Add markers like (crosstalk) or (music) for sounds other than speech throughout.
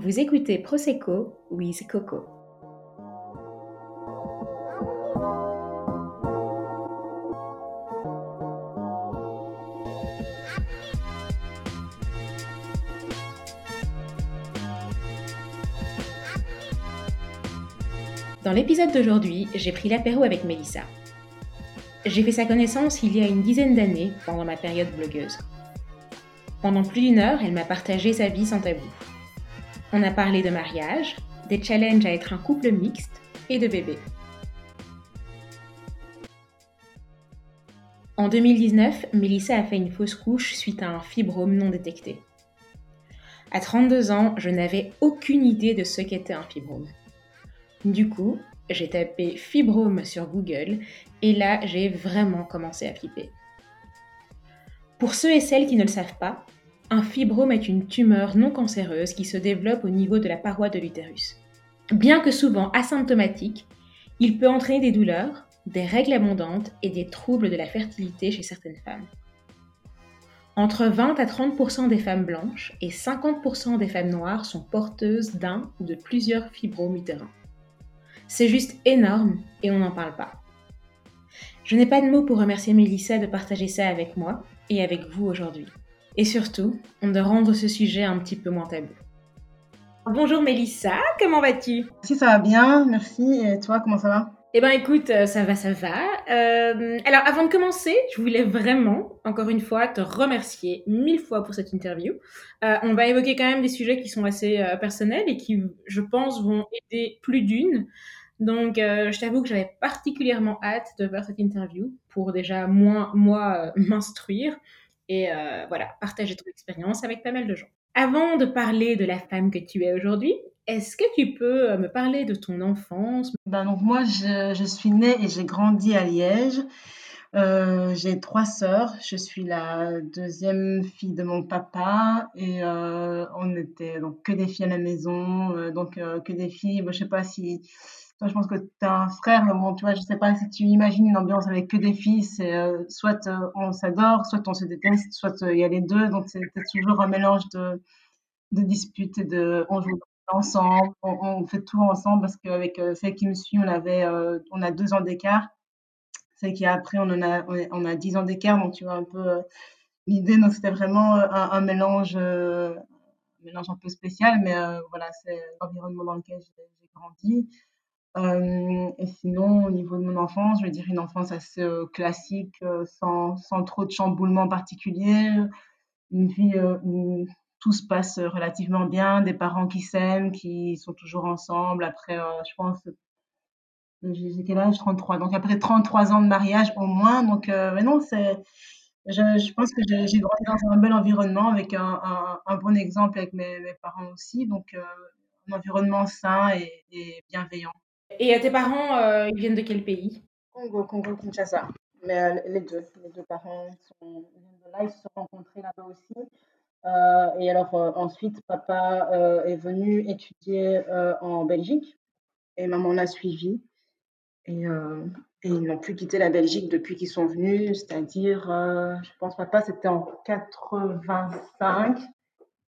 Vous écoutez Prosecco with Coco. Dans l'épisode d'aujourd'hui, j'ai pris l'apéro avec Mélissa. J'ai fait sa connaissance il y a une dizaine d'années pendant ma période blogueuse. Pendant plus d'une heure, elle m'a partagé sa vie sans tabou. On a parlé de mariage, des challenges à être un couple mixte et de bébés. En 2019, Mélissa a fait une fausse couche suite à un fibrome non détecté. À 32 ans, je n'avais aucune idée de ce qu'était un fibrome. Du coup, j'ai tapé fibrome sur Google et là, j'ai vraiment commencé à flipper. Pour ceux et celles qui ne le savent pas, un fibrome est une tumeur non cancéreuse qui se développe au niveau de la paroi de l'utérus. Bien que souvent asymptomatique, il peut entraîner des douleurs, des règles abondantes et des troubles de la fertilité chez certaines femmes. Entre 20 à 30% des femmes blanches et 50% des femmes noires sont porteuses d'un ou de plusieurs fibromes utérins. C'est juste énorme et on n'en parle pas. Je n'ai pas de mots pour remercier Mélissa de partager ça avec moi et avec vous aujourd'hui. Et surtout, de rendre ce sujet un petit peu moins tabou. Bonjour Mélissa, comment vas-tu? Si ça va bien, merci. Et toi, comment ça va? Eh ben écoute, euh, ça va, ça va. Euh, alors avant de commencer, je voulais vraiment, encore une fois, te remercier mille fois pour cette interview. Euh, on va évoquer quand même des sujets qui sont assez personnels et qui, je pense, vont aider plus d'une. Donc, je t'avoue que j'avais particulièrement hâte de faire cette interview pour déjà moins moi m'instruire et voilà partager ton expérience avec pas mal de gens. Avant de parler de la femme que tu es aujourd'hui, est-ce que tu peux me parler de ton enfance? Ben donc Moi, je, je, suis née et j'ai grandi à Liège. Euh, j'ai trois sœurs. Je suis la deuxième fille de mon papa et euh, on était donc que des filles à la maison, euh, donc que des filles. Moi, je sais pas si toi, je pense que tu as un frère, bon, tu vois, je sais pas si tu imagines une ambiance avec que des filles, c'est soit on s'adore, soit on se déteste, soit il y a les deux, donc c'est toujours un mélange de, de disputes et de on joue ensemble, on, fait tout ensemble parce qu'avec celle qui me suit, on avait, on a deux ans d'écart. Celle qui est après, on en a, on a dix ans d'écart, donc tu vois un peu l'idée. Donc c'était vraiment un, un mélange, un mélange un peu spécial, mais voilà, c'est l'environnement dans lequel j'ai grandi. Euh, et sinon, au niveau de mon enfance, je veux dire une enfance assez euh, classique, euh, sans, sans, trop de chamboulements particuliers, une vie où tout se passe relativement bien, des parents qui s'aiment, qui sont toujours ensemble. Après, je pense, j'ai quel âge? 33. Donc après 33 ans de mariage au moins. Donc, mais non, c'est, je, je, pense que j'ai grandi dans un bel environnement avec un, un, un bon exemple avec mes, mes, parents aussi. Donc, un environnement sain et, et bienveillant. Et tes parents, euh, ils viennent de quel pays? Congo, Congo, Kinshasa. Mais euh, les deux, les deux parents sont, viennent de là, ils se sont rencontrés là-bas aussi. Euh, et alors ensuite, papa est venu étudier en Belgique et maman l'a suivi. Et, et ils n'ont plus quitté la Belgique depuis qu'ils sont venus, c'est-à-dire, je pense, papa, c'était en 85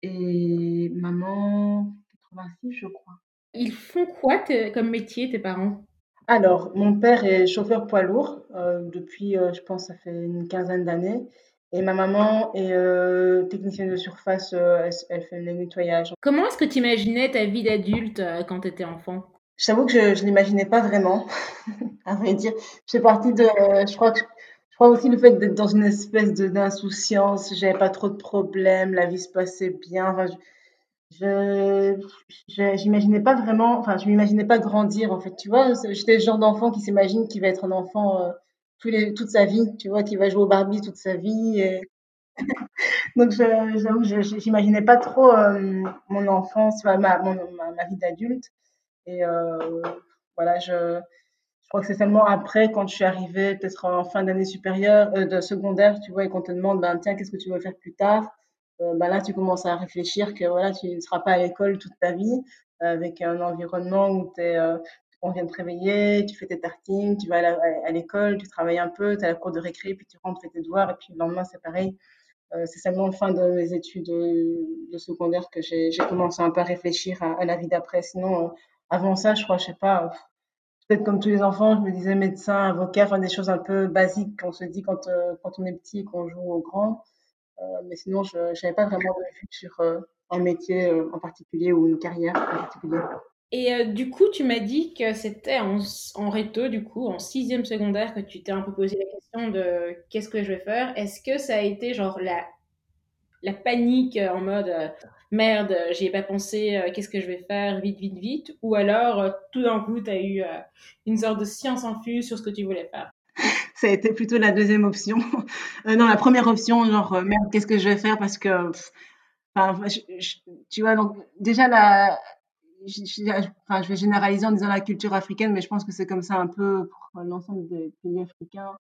et maman, 86, je crois. Ils font quoi comme métier, tes parents? Alors, mon père est chauffeur poids lourd euh, depuis, euh, je pense, ça fait une quinzaine d'années. Et ma maman est euh, technicienne de surface, elle, fait le nettoyage. Comment est-ce que tu imaginais ta vie d'adulte quand tu étais enfant? Je t'avoue que je ne l'imaginais pas vraiment, (laughs) à vrai dire. Je fais de. je, crois que, je crois aussi le fait d'être dans une espèce d'insouciance, j'avais pas trop de problèmes, la vie se passait bien. Je j'imaginais pas vraiment, enfin, je m'imaginais pas grandir, en fait, tu vois. J'étais le genre d'enfant qui s'imagine qu'il va être un enfant euh, toute sa vie, tu vois, qui va jouer au Barbie toute sa vie. (laughs) Donc, j'avoue, j'imaginais pas trop euh, mon enfance, ma, ma, ma, vie d'adulte. Et euh, voilà, je, crois que c'est seulement après, quand je suis arrivée, peut-être en fin d'année supérieure, de secondaire, tu vois, et qu'on te demande, ben, tiens, qu'est-ce que tu veux faire plus tard euh, bah là, tu commences à réfléchir que voilà, tu ne seras pas à l'école toute ta vie, avec un environnement où es, euh, on vient te réveiller, tu fais tes tartines, tu vas à l'école, tu travailles un peu, tu as la cour de récré, puis tu rentres, fais tes devoirs, et puis le lendemain, c'est pareil. c'est seulement fin de mes études de secondaire que j'ai commencé un peu à réfléchir à, la vie d'après. Sinon, avant ça, je crois, je sais pas, peut-être comme tous les enfants, je me disais médecin, avocat, enfin des choses un peu basiques qu'on se dit quand, quand on est petit et qu'on joue au grand. mais sinon, je n'avais pas vraiment de vue sur un métier en particulier ou une carrière en particulier. Et euh, du coup, tu m'as dit que c'était en, en réto, du coup, en sixième secondaire, que tu t'es un peu posé la question de qu'est-ce que je vais faire. Est-ce que ça a été genre la, la panique en mode euh, merde, j'y ai pas pensé, euh, qu'est-ce que je vais faire, vite, vite, vite Ou alors, tout d'un coup, tu as eu une sorte de science infuse sur ce que tu voulais faire (laughs) ça a été plutôt la deuxième option. (laughs) non, la première option, genre, merde, qu'est-ce que je vais faire Parce que, tu vois, donc, déjà, la, je vais généraliser en disant la culture africaine, mais je pense que c'est comme ça un peu pour l'ensemble des pays africains.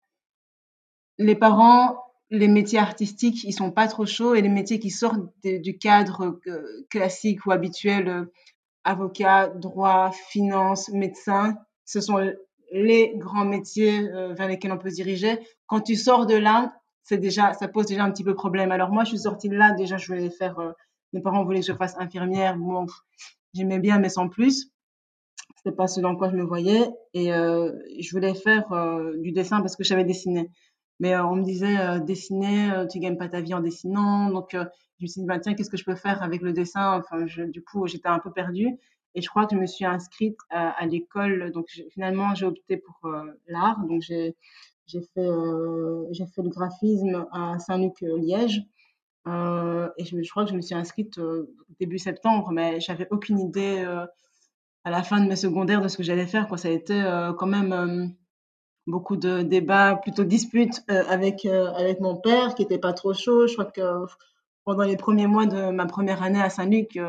Les parents, les métiers artistiques, ils sont pas trop chauds et les métiers qui sortent du cadre euh, classique ou habituel, euh, avocat, droit, finance, médecin, ce sont les grands métiers euh, vers lesquels on peut se diriger. Quand tu sors de là, c'est déjà, ça pose déjà un petit peu problème. Alors moi, je suis sortie de là, déjà, je voulais faire, mes parents voulaient que je fasse infirmière. Bon, j'aimais bien, mais sans plus. C'était pas ce dans quoi je me voyais. Et je voulais faire du dessin parce que j'avais dessiné. Mais euh, on me disait, euh, dessiner, euh, tu gagnes pas ta vie en dessinant. Donc, je me suis dit, bah, tiens, qu'est-ce que je peux faire avec le dessin? Enfin, du coup, j'étais un peu perdue. Et je crois que je me suis inscrite à, l'école. Donc, finalement, j'ai opté pour l'art. Donc, j'ai fait, fait le graphisme à Saint-Luc-Liège. Et je, crois que je me suis inscrite début septembre, mais j'avais aucune idée à la fin de mes secondaires de ce que j'allais faire. Quoi. Ça a été quand même beaucoup de débats, plutôt disputes avec, avec mon père qui était pas trop chaud. Je crois que pendant les premiers mois de ma première année à Saint-Luc,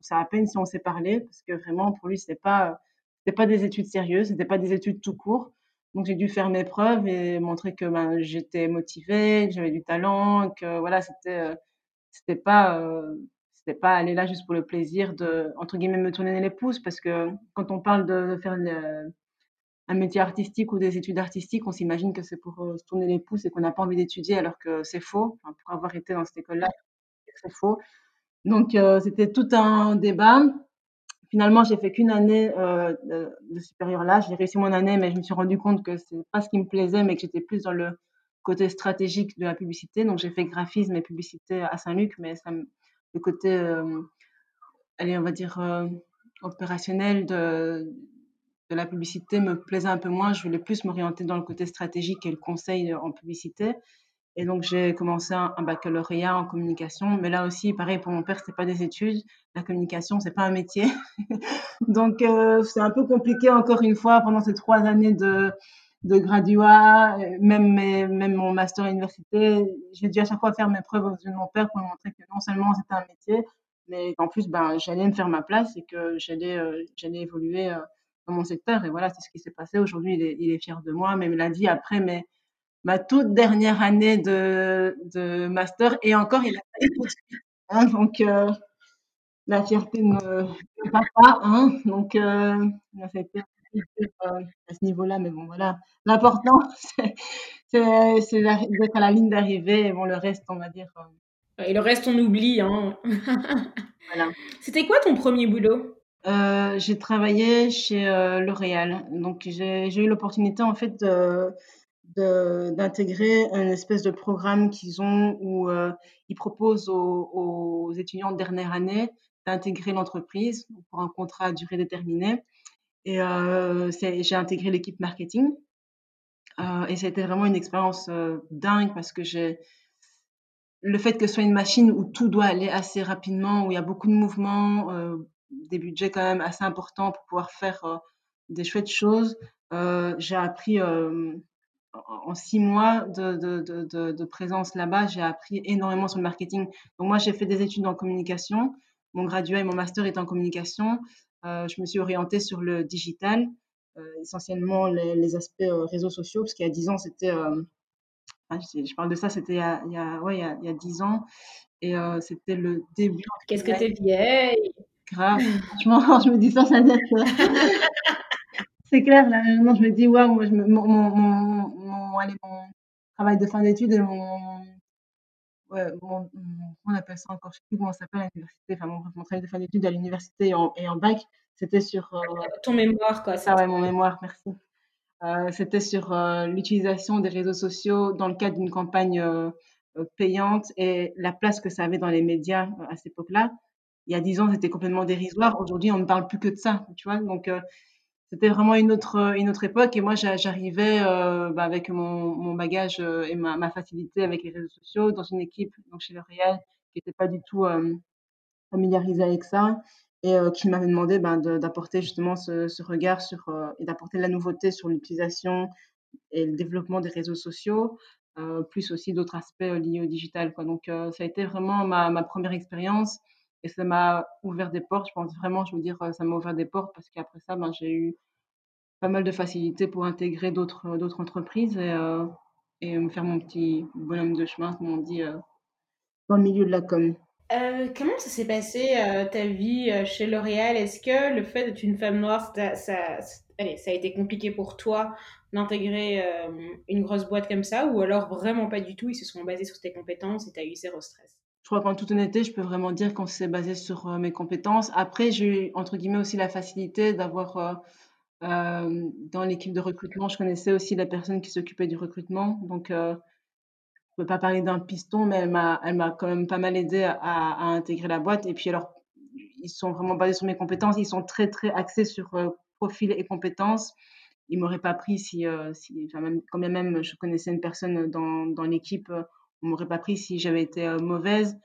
c'est à peine si on s'est parlé, parce que vraiment, pour lui, c'était pas, c'était pas des études sérieuses, c'était pas des études tout court. Donc j'ai dû faire mes preuves et montrer que ben, j'étais motivée, que j'avais du talent, que voilà, c'était euh, c'était pas euh, c'était pas aller là juste pour le plaisir de entre guillemets me tourner les pouces parce que quand on parle de, de faire le, un métier artistique ou des études artistiques, on s'imagine que c'est pour euh, se tourner les pouces et qu'on n'a pas envie d'étudier alors que c'est faux. Pour avoir été dans cette école-là, c'est faux. Donc euh, c'était tout un débat Finalement, j'ai fait qu'une année euh, de, supérieur là. J'ai réussi mon année, mais je me suis rendu compte que c'est pas ce qui me plaisait, mais que j'étais plus dans le côté stratégique de la publicité. Donc, j'ai fait graphisme et publicité à Saint-Luc, mais le côté, allez, on va dire, opérationnel de, de la publicité me plaisait un peu moins. Je voulais plus m'orienter dans le côté stratégique et le conseil en publicité. Et donc, j'ai commencé un, baccalauréat en communication. Mais là aussi, pareil, pour mon père, c'était pas des études. La communication, c'est pas un métier. (laughs) donc, euh, c'est un peu compliqué, encore une fois, pendant ces trois années de, de graduat, même, même mon master à l'université. J'ai dû à chaque fois faire mes preuves aux yeux de mon père pour montrer que non seulement c'était un métier, mais qu'en plus, ben, j'allais me faire ma place et que j'allais, euh, évoluer euh, dans mon secteur. Et voilà, c'est ce qui s'est passé. Aujourd'hui, il est, il est fier de moi, mais il me l'a dit après, mais ma toute dernière année de, de master et encore il a hein, donc euh, la fierté ne va pas hein, donc euh, ça a euh, à ce niveau-là mais bon voilà l'important (laughs) c'est d'être à la ligne d'arrivée et bon le reste on va dire euh... et le reste on oublie hein. voilà. c'était quoi ton premier boulot? Euh, j'ai travaillé chez euh, L'Oréal donc j'ai eu l'opportunité en fait d'intégrer une espèce de programme qu'ils ont où euh, ils proposent aux, étudiants de dernière année d'intégrer l'entreprise pour un contrat à durée déterminée. Et j'ai intégré l'équipe marketing. Et c'était vraiment une expérience dingue parce que le fait que ce soit une machine où tout doit aller assez rapidement, où il y a beaucoup de mouvements, des budgets quand même assez importants pour pouvoir faire euh, des chouettes choses. j'ai appris en six mois de, de, de, de présence là-bas, j'ai appris énormément sur le marketing. Donc moi, j'ai fait des études en communication. Mon graduat et mon master est en communication. Euh, je me suis orientée sur le digital, euh, essentiellement les, les aspects euh, réseaux sociaux, parce qu'il y a dix ans, c'était... Euh, je, parle de ça, c'était il, y a, il, y a, ouais, il, y a, il y a dix ans. Et euh, c'était le début... Qu'est-ce que t'es vieille? Grave. Franchement, (laughs) je me dis ça, ça que... C'est clair, là, je me dis, waouh, me, mon, mon, mon, allez, mon travail de fin d'études et mon, ouais, mon, on appelle ça encore, je sais plus comment ça s'appelle à l'université, enfin mon, mon travail de fin d'études à l'université et en, et en bac, c'était sur... Euh, Ton mémoire, quoi. Ah ouais, mon mémoire, merci. Euh, c'était sur euh, l'utilisation des réseaux sociaux dans le cadre d'une campagne payante et la place que ça avait dans les médias à cette époque-là. Il y a dix ans, c'était complètement dérisoire. Aujourd'hui, on ne parle plus que de ça, tu vois. Donc, c'était vraiment une autre, une autre époque. Et moi, j'arrivais bah, avec mon, bagage et ma, facilité avec les réseaux sociaux dans une équipe donc chez L'Oréal qui n'était pas du tout familiarisée avec ça et euh, qui m'avait demandé ben, d'apporter justement ce, regard sur, euh, et d'apporter la nouveauté sur l'utilisation et le développement des réseaux sociaux, euh, plus aussi d'autres aspects liés au digital. Quoi. Donc ça a été vraiment ma première expérience et ça m'a ouvert des portes. Je pense vraiment, je veux dire, ça m'a ouvert des portes parce qu'après ça, ben, j'ai eu pas mal de facilité pour intégrer d'autres d'autres entreprises et, et me faire mon petit bonhomme de chemin, comme on dit, dans le milieu de la com. Euh, comment ça s'est passé euh, ta vie euh, chez L'Oréal? Est-ce que le fait d'être une femme noire, ça, ça, allez, ça a été compliqué pour toi d'intégrer une grosse boîte comme ça ou alors vraiment pas du tout Ils se sont basés sur tes compétences et tu as eu zéro stress? Crois qu'en toute honnêteté, je peux vraiment dire qu'on s'est basé sur mes compétences. Après, j'ai eu entre guillemets aussi la facilité d'avoir dans l'équipe de recrutement, je connaissais aussi la personne qui s'occupait du recrutement. Donc, peux pas parler d'un piston, mais elle m'a, quand même pas mal aidé à, intégrer la boîte. Et puis alors, ils sont vraiment basés sur mes compétences. Ils sont très très axés sur euh, profil et compétences. Ils m'auraient pas pris si, euh, enfin même, quand même je connaissais une personne dans, l'équipe, euh, on m'aurait pas pris si j'avais été euh, mauvaise.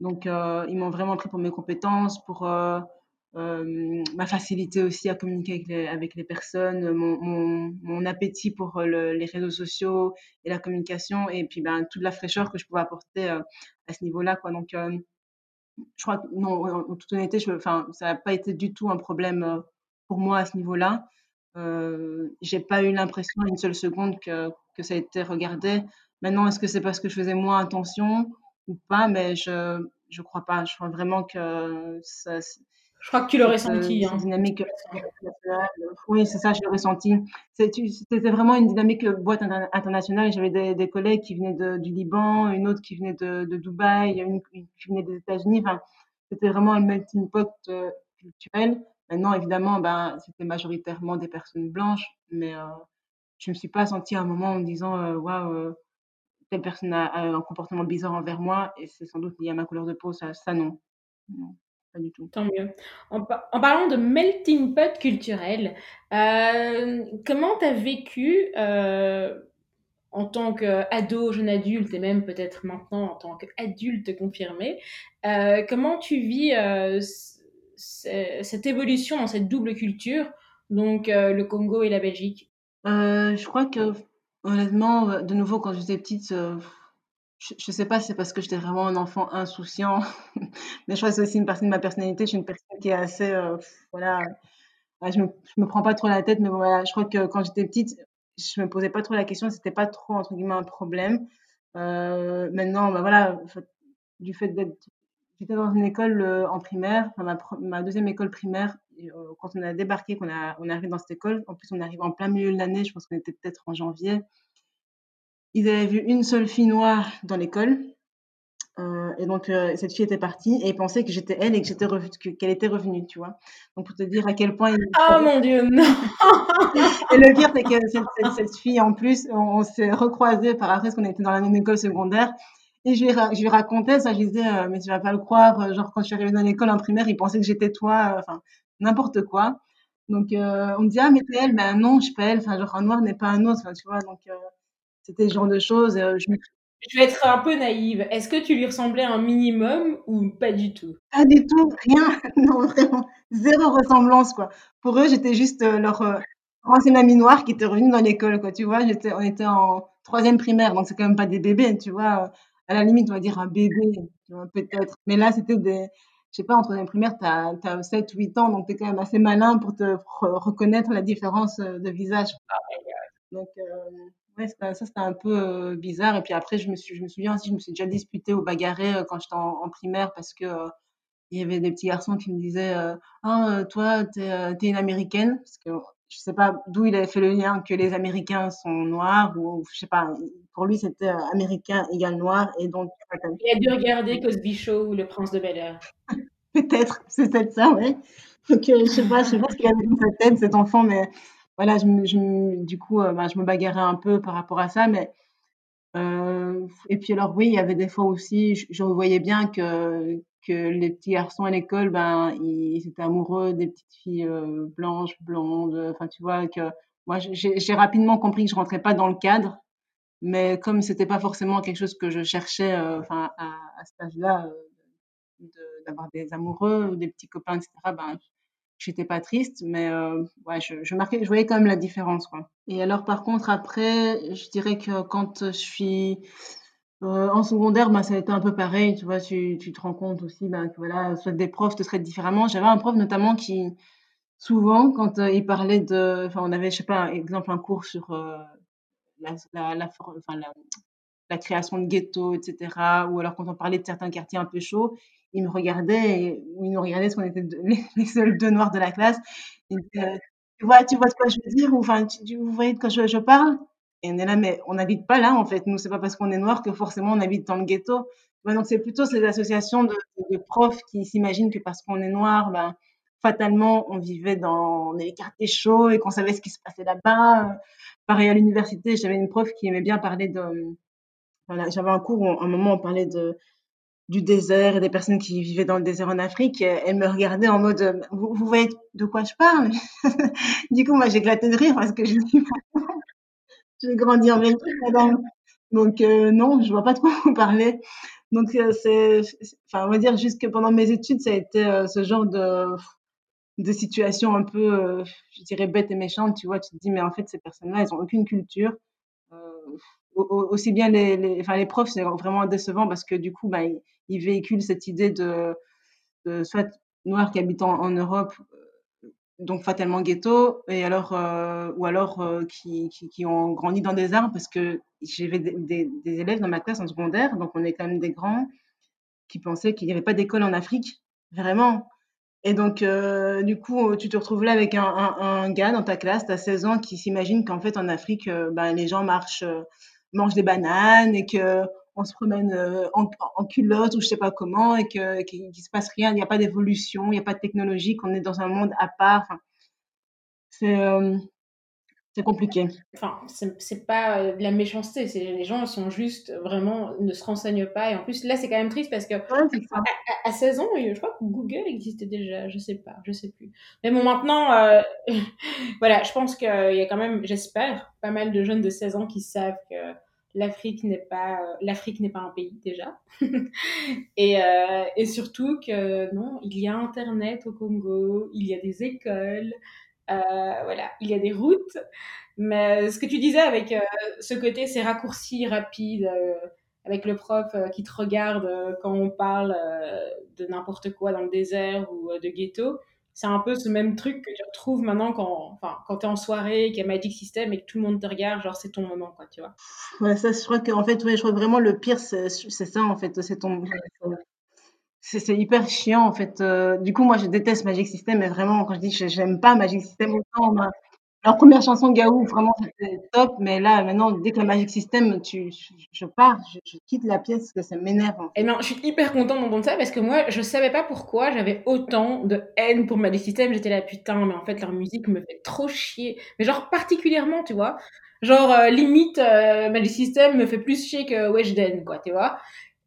Donc euh, ils m'ont vraiment pris pour mes compétences, pour euh, ma facilité aussi à communiquer avec les, personnes, mon, appétit pour le, les réseaux sociaux et la communication, et puis ben, toute la fraîcheur que je pouvais apporter à ce niveau-là. Donc, je crois que, non, en toute honnêteté, ça n'a pas été du tout un problème pour moi à ce niveau-là. Euh, j'ai pas eu l'impression une seule seconde que, que ça a été regardé. Maintenant, est-ce que c'est parce que je faisais moins attention ou pas? Mais je je crois pas. Je crois vraiment que ça, je crois que tu l'aurais senti. Hein. Dynamique oui, c'est ça, je l'ai ressenti. C'était vraiment une dynamique boîte internationale. J'avais des, des, collègues qui venaient de, du Liban, une autre qui venait de, de Dubaï, une qui venait des États-Unis. Enfin, c'était vraiment un melting pot euh, culturel. Maintenant, évidemment, ben, c'était majoritairement des personnes blanches, mais euh, je ne me suis pas sentie à un moment en me disant euh, waouh, euh, telle personne a, a, un comportement bizarre envers moi et c'est sans doute lié à ma couleur de peau. Ça, ça non. non pas du tout. Tant mieux. En, en parlant de melting pot culturel, euh, comment tu as vécu euh, en tant qu'ado, jeune adulte, et même peut-être maintenant en tant qu'adulte confirmé, euh, comment tu vis euh, cette évolution dans cette double culture, donc le Congo et la Belgique? Je crois que, honnêtement, de nouveau, quand j'étais petite, je, je sais pas si c'est parce que j'étais vraiment un enfant insouciant, (laughs) mais je crois que c'est aussi une partie de ma personnalité. Je suis une personne qui est assez, euh, voilà, je me, me prends pas trop la tête, mais voilà, je crois que quand j'étais petite, je me posais pas trop la question, c'était pas trop entre guillemets un problème. Euh, maintenant, bah voilà, du fait d'être, j'étais dans une école euh, en primaire, ma, deuxième école primaire, et, euh, quand on a débarqué, qu'on a, on est arrivé dans cette école, en plus on arrive en plein milieu de l'année, je pense qu'on était peut-être en janvier. Ils avaient vu une seule fille noire dans l'école. Euh, et donc, euh, cette fille était partie et ils pensaient que j'étais elle et que j'étais qu'elle était revenue, tu vois. Donc, pour te dire à quel point. Ils... Oh mon Dieu, non (laughs) Et le pire, c'est que cette, cette, cette, fille, en plus, on, on s'est recroisés par après, parce qu'on était dans la même école secondaire. Et je lui, je lui racontais ça, je lui disais, euh, mais tu vas pas le croire, genre quand je suis arrivée dans l'école en primaire, ils pensaient que j'étais toi, enfin, n'importe quoi. Donc, euh, on me dit, ah, mais t'es elle, mais non, je suis pas elle, enfin, genre, un noir n'est pas un autre, tu vois. Donc, c'était ce genre de choses. Euh, je, je vais être un peu naïve. Est-ce que tu lui ressemblais un minimum ou pas du tout? Pas du tout, rien. (laughs) Non, vraiment, zéro ressemblance, quoi. Pour eux, j'étais juste euh, leur euh, ancienne amie noire qui était revenue dans l'école, quoi. Tu vois, j'étais, on était en troisième primaire, donc c'est quand même pas des bébés, tu vois. À la limite, on va dire un bébé, tu vois, peut-être. Mais là, c'était des, sais pas, en troisième primaire, tu as, as 7, 8 ans, donc tu es quand même assez malin pour te reconnaître la différence de visage. Donc, euh, Ouais, ça, c'était un peu euh, bizarre. Et puis après, je me, suis, je me souviens aussi, je me suis déjà disputée au bagarré euh, quand j'étais en, en, primaire parce que euh, il y avait des petits garçons qui me disaient Ah, toi, t'es es une américaine. Parce que je sais pas d'où il avait fait le lien que les Américains sont noirs ou je sais pas. pour lui, c'était américain égal noir. Et donc, il a dû regarder Cosby Show ou Le Prince de Bel Air. (laughs) peut-être, c'est peut-être ça, ouais. Donc, je sais pas, je sais pas ce qu'il avait dans sa tête, cet enfant, mais voilà, je je du coup, bah, je me bagarrais un peu par rapport à ça, mais et puis alors oui, il y avait des fois aussi, je, voyais bien que que les petits garçons à l'école, ben, ils, étaient amoureux des petites filles blanches, blondes. Enfin, tu vois que moi, j'ai rapidement compris que je rentrais pas dans le cadre, mais comme c'était pas forcément quelque chose que je cherchais, enfin, à, à cet âge-là, d'avoir des amoureux ou des petits copains, etc. Ben, j'étais pas triste, mais euh, ouais, je, je, marquais, je voyais quand même la différence. Quoi. Et alors, par contre, après, je dirais que quand je suis euh, en secondaire, ben, ça a été un peu pareil. Tu vois, tu, te rends compte aussi ben, que voilà, soit des profs te traitent différemment. J'avais un prof notamment qui, souvent, quand euh, il parlait de. Enfin, on avait, je sais pas, par exemple, un cours sur la, la, la, création de ghettos, etc. Ou alors quand on parlait de certains quartiers un peu chauds, il me regardait, et, ou il nous regardait parce qu'on était (laughs) les, seuls deux noirs de la classe. tu vois, tu vois de quoi je veux dire, ou enfin, tu, vous voyez de quoi je parle? Et on est là, mais on n'habite pas là en fait. Nous, c'est pas parce qu'on est noir que forcément on habite dans le ghetto. donc c'est plutôt ces associations de, profs qui s'imaginent que parce qu'on est noir, ben, fatalement on vivait dans les quartiers chauds et qu'on savait ce qui se passait là-bas. Pareil à l'université, j'avais une prof qui aimait bien parler de. Voilà, j'avais un cours où, un moment, on parlait du désert et des personnes qui vivaient dans le désert en Afrique, elle me regardait en mode vous, voyez de quoi je parle? (laughs) Du coup, moi, j'éclatais de rire parce que je (laughs) j'ai grandi en Belgique, madame. Donc, euh, non, je vois pas de quoi (laughs) vous parlez. Donc, euh, c'est, enfin, on va dire, jusque pendant mes études, ça a été euh, ce genre de, de situation un peu, je dirais, bête et méchante. Tu vois, tu te dis, mais en fait, ces personnes-là, elles ont aucune culture aussi bien les, enfin, les profs, c'est vraiment décevant parce que du coup, bah, ils, véhiculent cette idée de, de soit noirs qui habitent en, Europe, donc fatalement ghetto, et alors, euh, ou alors euh, qui, qui, ont grandi dans des arbres parce que j'avais des, des, élèves dans ma classe en secondaire, donc on est quand même des grands, qui pensaient qu'il n'y avait pas d'école en Afrique, vraiment. Et donc, euh, du coup, tu te retrouves là avec un, un, gars dans ta classe, tu as 16 ans, qui s'imagine qu'en fait, en Afrique, ben, les gens marchent mange des bananes et que on se promène euh, en, en, culotte ou je sais pas comment et que qu'il se passe rien, il n'y a pas d'évolution, il n'y a pas de technologie, qu'on est dans un monde à part. Enfin, c'est euh, c'est compliqué. Enfin, c'est pas euh, de la méchanceté, c'est les gens sont juste vraiment ne se renseignent pas et en plus là c'est quand même triste parce que à, 16 ans, je crois que Google existait déjà, je sais pas, je sais plus. Mais bon maintenant, euh, (laughs) voilà, je pense qu'il y a quand même, j'espère, pas mal de jeunes de 16 ans qui savent que l'Afrique n'est pas euh, l'Afrique n'est pas un pays déjà (laughs) et, euh, et surtout que non il y a internet au Congo il y a des écoles euh, voilà, il y a des routes. Mais ce que tu disais avec ce côté, ces raccourcis rapides, avec le prof qui te regarde quand on parle de n'importe quoi dans le désert ou de ghetto, c'est un peu ce même truc que tu retrouves maintenant quand, enfin, quand tu es en soirée, qu'il y a Magic System et que tout le monde te regarde, genre c'est ton moment, quoi, tu vois. Ouais, ça, je crois qu'en fait, ouais, je crois vraiment le pire, c'est ça, en fait, c'est ton, c'est hyper chiant en fait. Euh, du coup, moi, je déteste Magic System, mais vraiment, quand je dis que j'aime pas Magic System autant, leur première chanson Gaou, vraiment, c'était top. Mais là, maintenant, dès que le Magic System, tu, je, pars, je, quitte la pièce parce que ça m'énerve. Et eh non, je suis hyper contente d'entendre ça parce que moi, je savais pas pourquoi j'avais autant de haine pour Magic System. J'étais là, putain, mais en fait, leur musique me fait trop chier. Mais genre, particulièrement, tu vois. Genre, euh, limite, euh, Magic System me fait plus chier que Weshden, quoi, tu vois.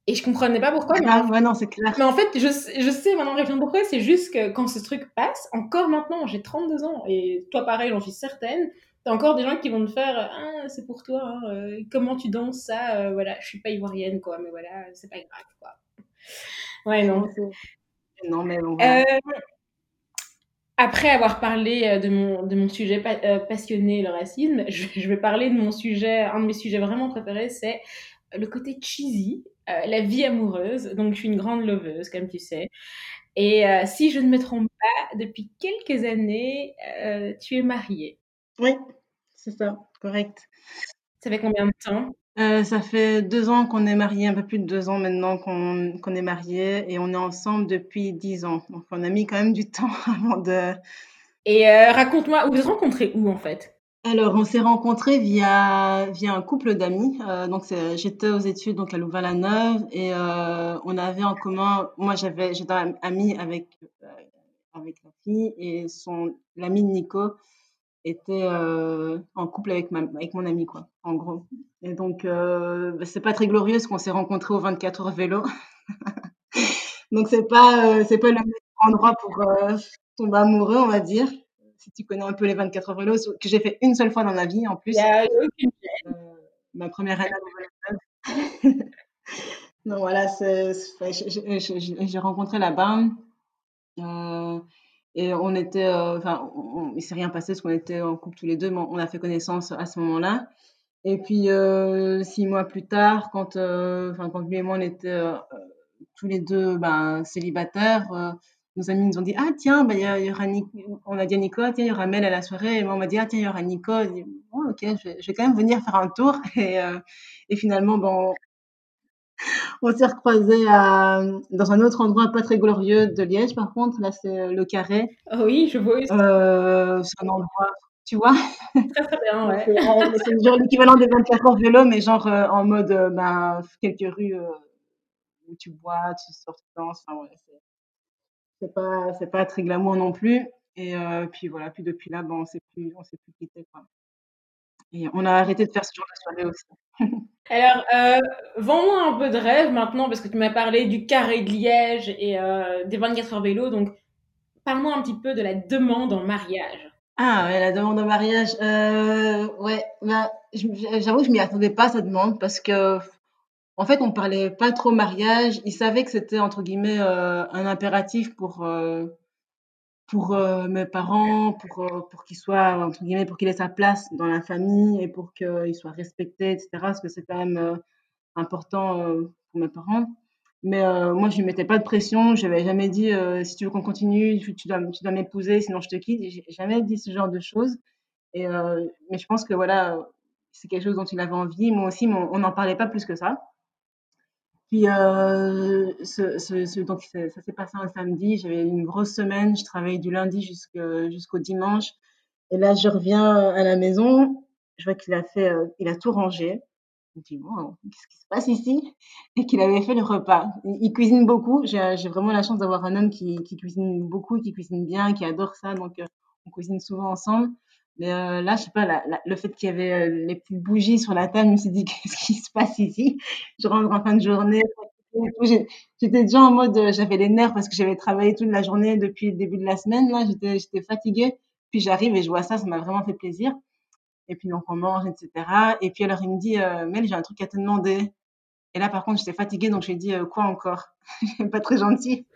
Et je comprenais pas pourquoi. Mais, ah, ouais, non, c'est clair. Mais en fait, je, je sais maintenant répondre pourquoi. C'est juste que quand ce truc passe, encore maintenant, j'ai 32 ans, et toi pareil, j'en suis certaine, t'as encore des gens qui vont te faire Ah, c'est pour toi, hein, euh, comment tu danses ça euh, Voilà, je suis pas ivoirienne, quoi, mais voilà, c'est pas grave, quoi. Ouais, non. Non, mais bon. Euh, après avoir parlé de mon, de mon sujet passionné, le racisme, je, je vais parler de mon sujet, un de mes sujets vraiment préférés, c'est le côté cheesy euh, la vie amoureuse. Donc, je suis une grande loveuse, comme tu sais. Et euh, si je ne me trompe pas, depuis quelques années, euh, tu es mariée. Oui, c'est ça, correct. Ça fait combien de temps? Ça fait deux ans qu'on est mariés, un peu plus de deux ans maintenant qu'on est mariés, et on est ensemble depuis dix ans. Donc, on a mis quand même du (laughs) temps avant de... Et raconte-moi, vous vous rencontrez où en fait? Alors, on s'est rencontrés via, via un couple d'amis. Euh, donc, j'étais aux études donc à Louvain-la-Neuve et euh, on avait en commun. Moi, j'avais, j'étais amie avec euh, avec la fille et son l'ami de Nico était en couple avec ma, avec mon ami quoi, en gros. Et donc, bah, c'est pas très glorieux qu'on s'est rencontrés au 24 heures vélo. (laughs) donc, c'est pas c'est pas le meilleur endroit pour tomber amoureux, on va dire si tu connais un peu les 24 heures vélo, que j'ai fait une seule fois dans ma vie en plus. Euh, ma première année à (laughs) Donc voilà, j'ai rencontré là-bas. Euh, et on était, euh, enfin, il s'est rien passé parce qu'on était en couple tous les deux, mais on a fait connaissance à ce moment-là. Et puis six mois plus tard, quand, quand lui et moi on était tous les deux ben, célibataires, nos amis nous ont dit ah tiens bah, y, y aura on a dit à Nico tiens il y aura Mel à la soirée et moi on m'a dit ah tiens il y aura Nico dit, oh, ok je vais, je vais, quand même venir faire un tour et, euh, et finalement bon on s'est recroisés à, dans un autre endroit pas très glorieux de Liège par contre. Là c'est euh, le Carré. Oh oui je vois euh, c'est un endroit tu vois. Très très bien (laughs) ouais. c'est genre l'équivalent des 24 heures vélo mais genre euh, en mode euh, ben, quelques rues où tu bois tu sors tu danses enfin ouais, c'est pas c'est pas très glamour non plus. Et euh, puis voilà puis depuis là bon on s'est plus on s'est plus quitté quoi. Et on a arrêté de faire ce genre de soirée aussi. (laughs) Alors euh, vends-moi un peu de rêve maintenant parce que tu m'as parlé du carré de Liège et euh, des 24 heures vélo. Donc parle-moi un petit peu de la demande en mariage. Ah ouais la demande en mariage euh, ouais bah, j'avoue que je m'y attendais pas à cette demande parce que en fait, on parlait pas trop mariage. Ils savaient que c'était entre guillemets euh, un impératif pour euh, pour euh, mes parents, pour pour qu'ils soient entre guillemets pour qu'il ait sa place dans la famille et pour qu'il soit respecté, etc. Parce que c'est quand même important pour mes parents. Mais moi, je lui mettais pas de pression. Je n'avais jamais dit si tu veux qu'on continue, tu dois tu dois m'épouser, sinon je te quitte. J'ai jamais dit ce genre de choses. Et mais je pense que voilà, c'est quelque chose dont il avait envie. Moi aussi, on n'en parlait pas plus que ça. Puis, euh, ce, ce, donc ça s'est passé un samedi. J'avais une grosse semaine. Je travaillais du lundi jusqu'au dimanche. Et là, je reviens à la maison. Je vois qu'il a fait, euh, il a tout rangé. Je me dis, bon, qu'est-ce qui se passe ici? Et qu'il avait fait le repas. Il, cuisine beaucoup. J'ai vraiment la chance d'avoir un homme qui, qui, cuisine beaucoup, qui cuisine bien, qui adore ça. Donc, euh, on cuisine souvent ensemble. Mais euh, là, je sais pas, la, la, le fait qu'il y avait euh, les petites bougies sur la table, je me suis dit, (laughs) qu'est-ce qui se passe ici? Je rentre en fin de journée. (laughs) J'étais déjà en mode, euh, j'avais les nerfs parce que j'avais travaillé toute la journée depuis le début de la semaine. Là, j'étais, fatiguée. Puis j'arrive et je vois ça, ça m'a vraiment fait plaisir. Et puis donc on mange, etc. Et puis alors il me dit, Mel, j'ai un truc à te demander. Et là, par contre, j'étais fatiguée, donc j'ai dit, euh, quoi encore? (laughs) Pas très gentil.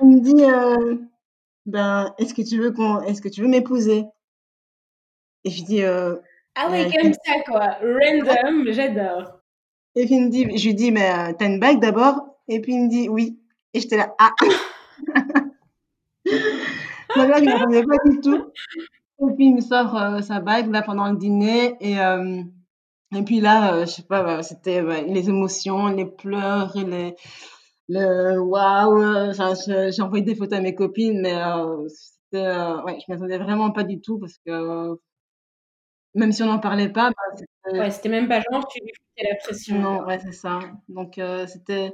il me dit, ben, est-ce que tu veux qu'on, est-ce que tu veux m'épouser? Et je dis, euh, ah oui, euh, comme ça quoi, random, j'adore. Et puis il me dit, je lui dis, mais euh, t'as une bague d'abord? Et puis il me dit, oui. Et j'étais là, ah. (laughs) Ma mère, il ne m'attendait pas du tout. Et puis il me sort euh, sa bague là pendant le dîner. Et et puis là, je sais pas, c'était les émotions, les pleurs, et les le waouh, enfin, j'ai envoyé des photos à mes copines, mais euh, c'était, euh, ouais, je m'attendais vraiment pas du tout parce que même si on n'en parlait pas, bah, c'était... Ouais, c'était même pas genre, tu lui foutais la pression. Non, ouais, c'est ça. Donc, euh, c'était,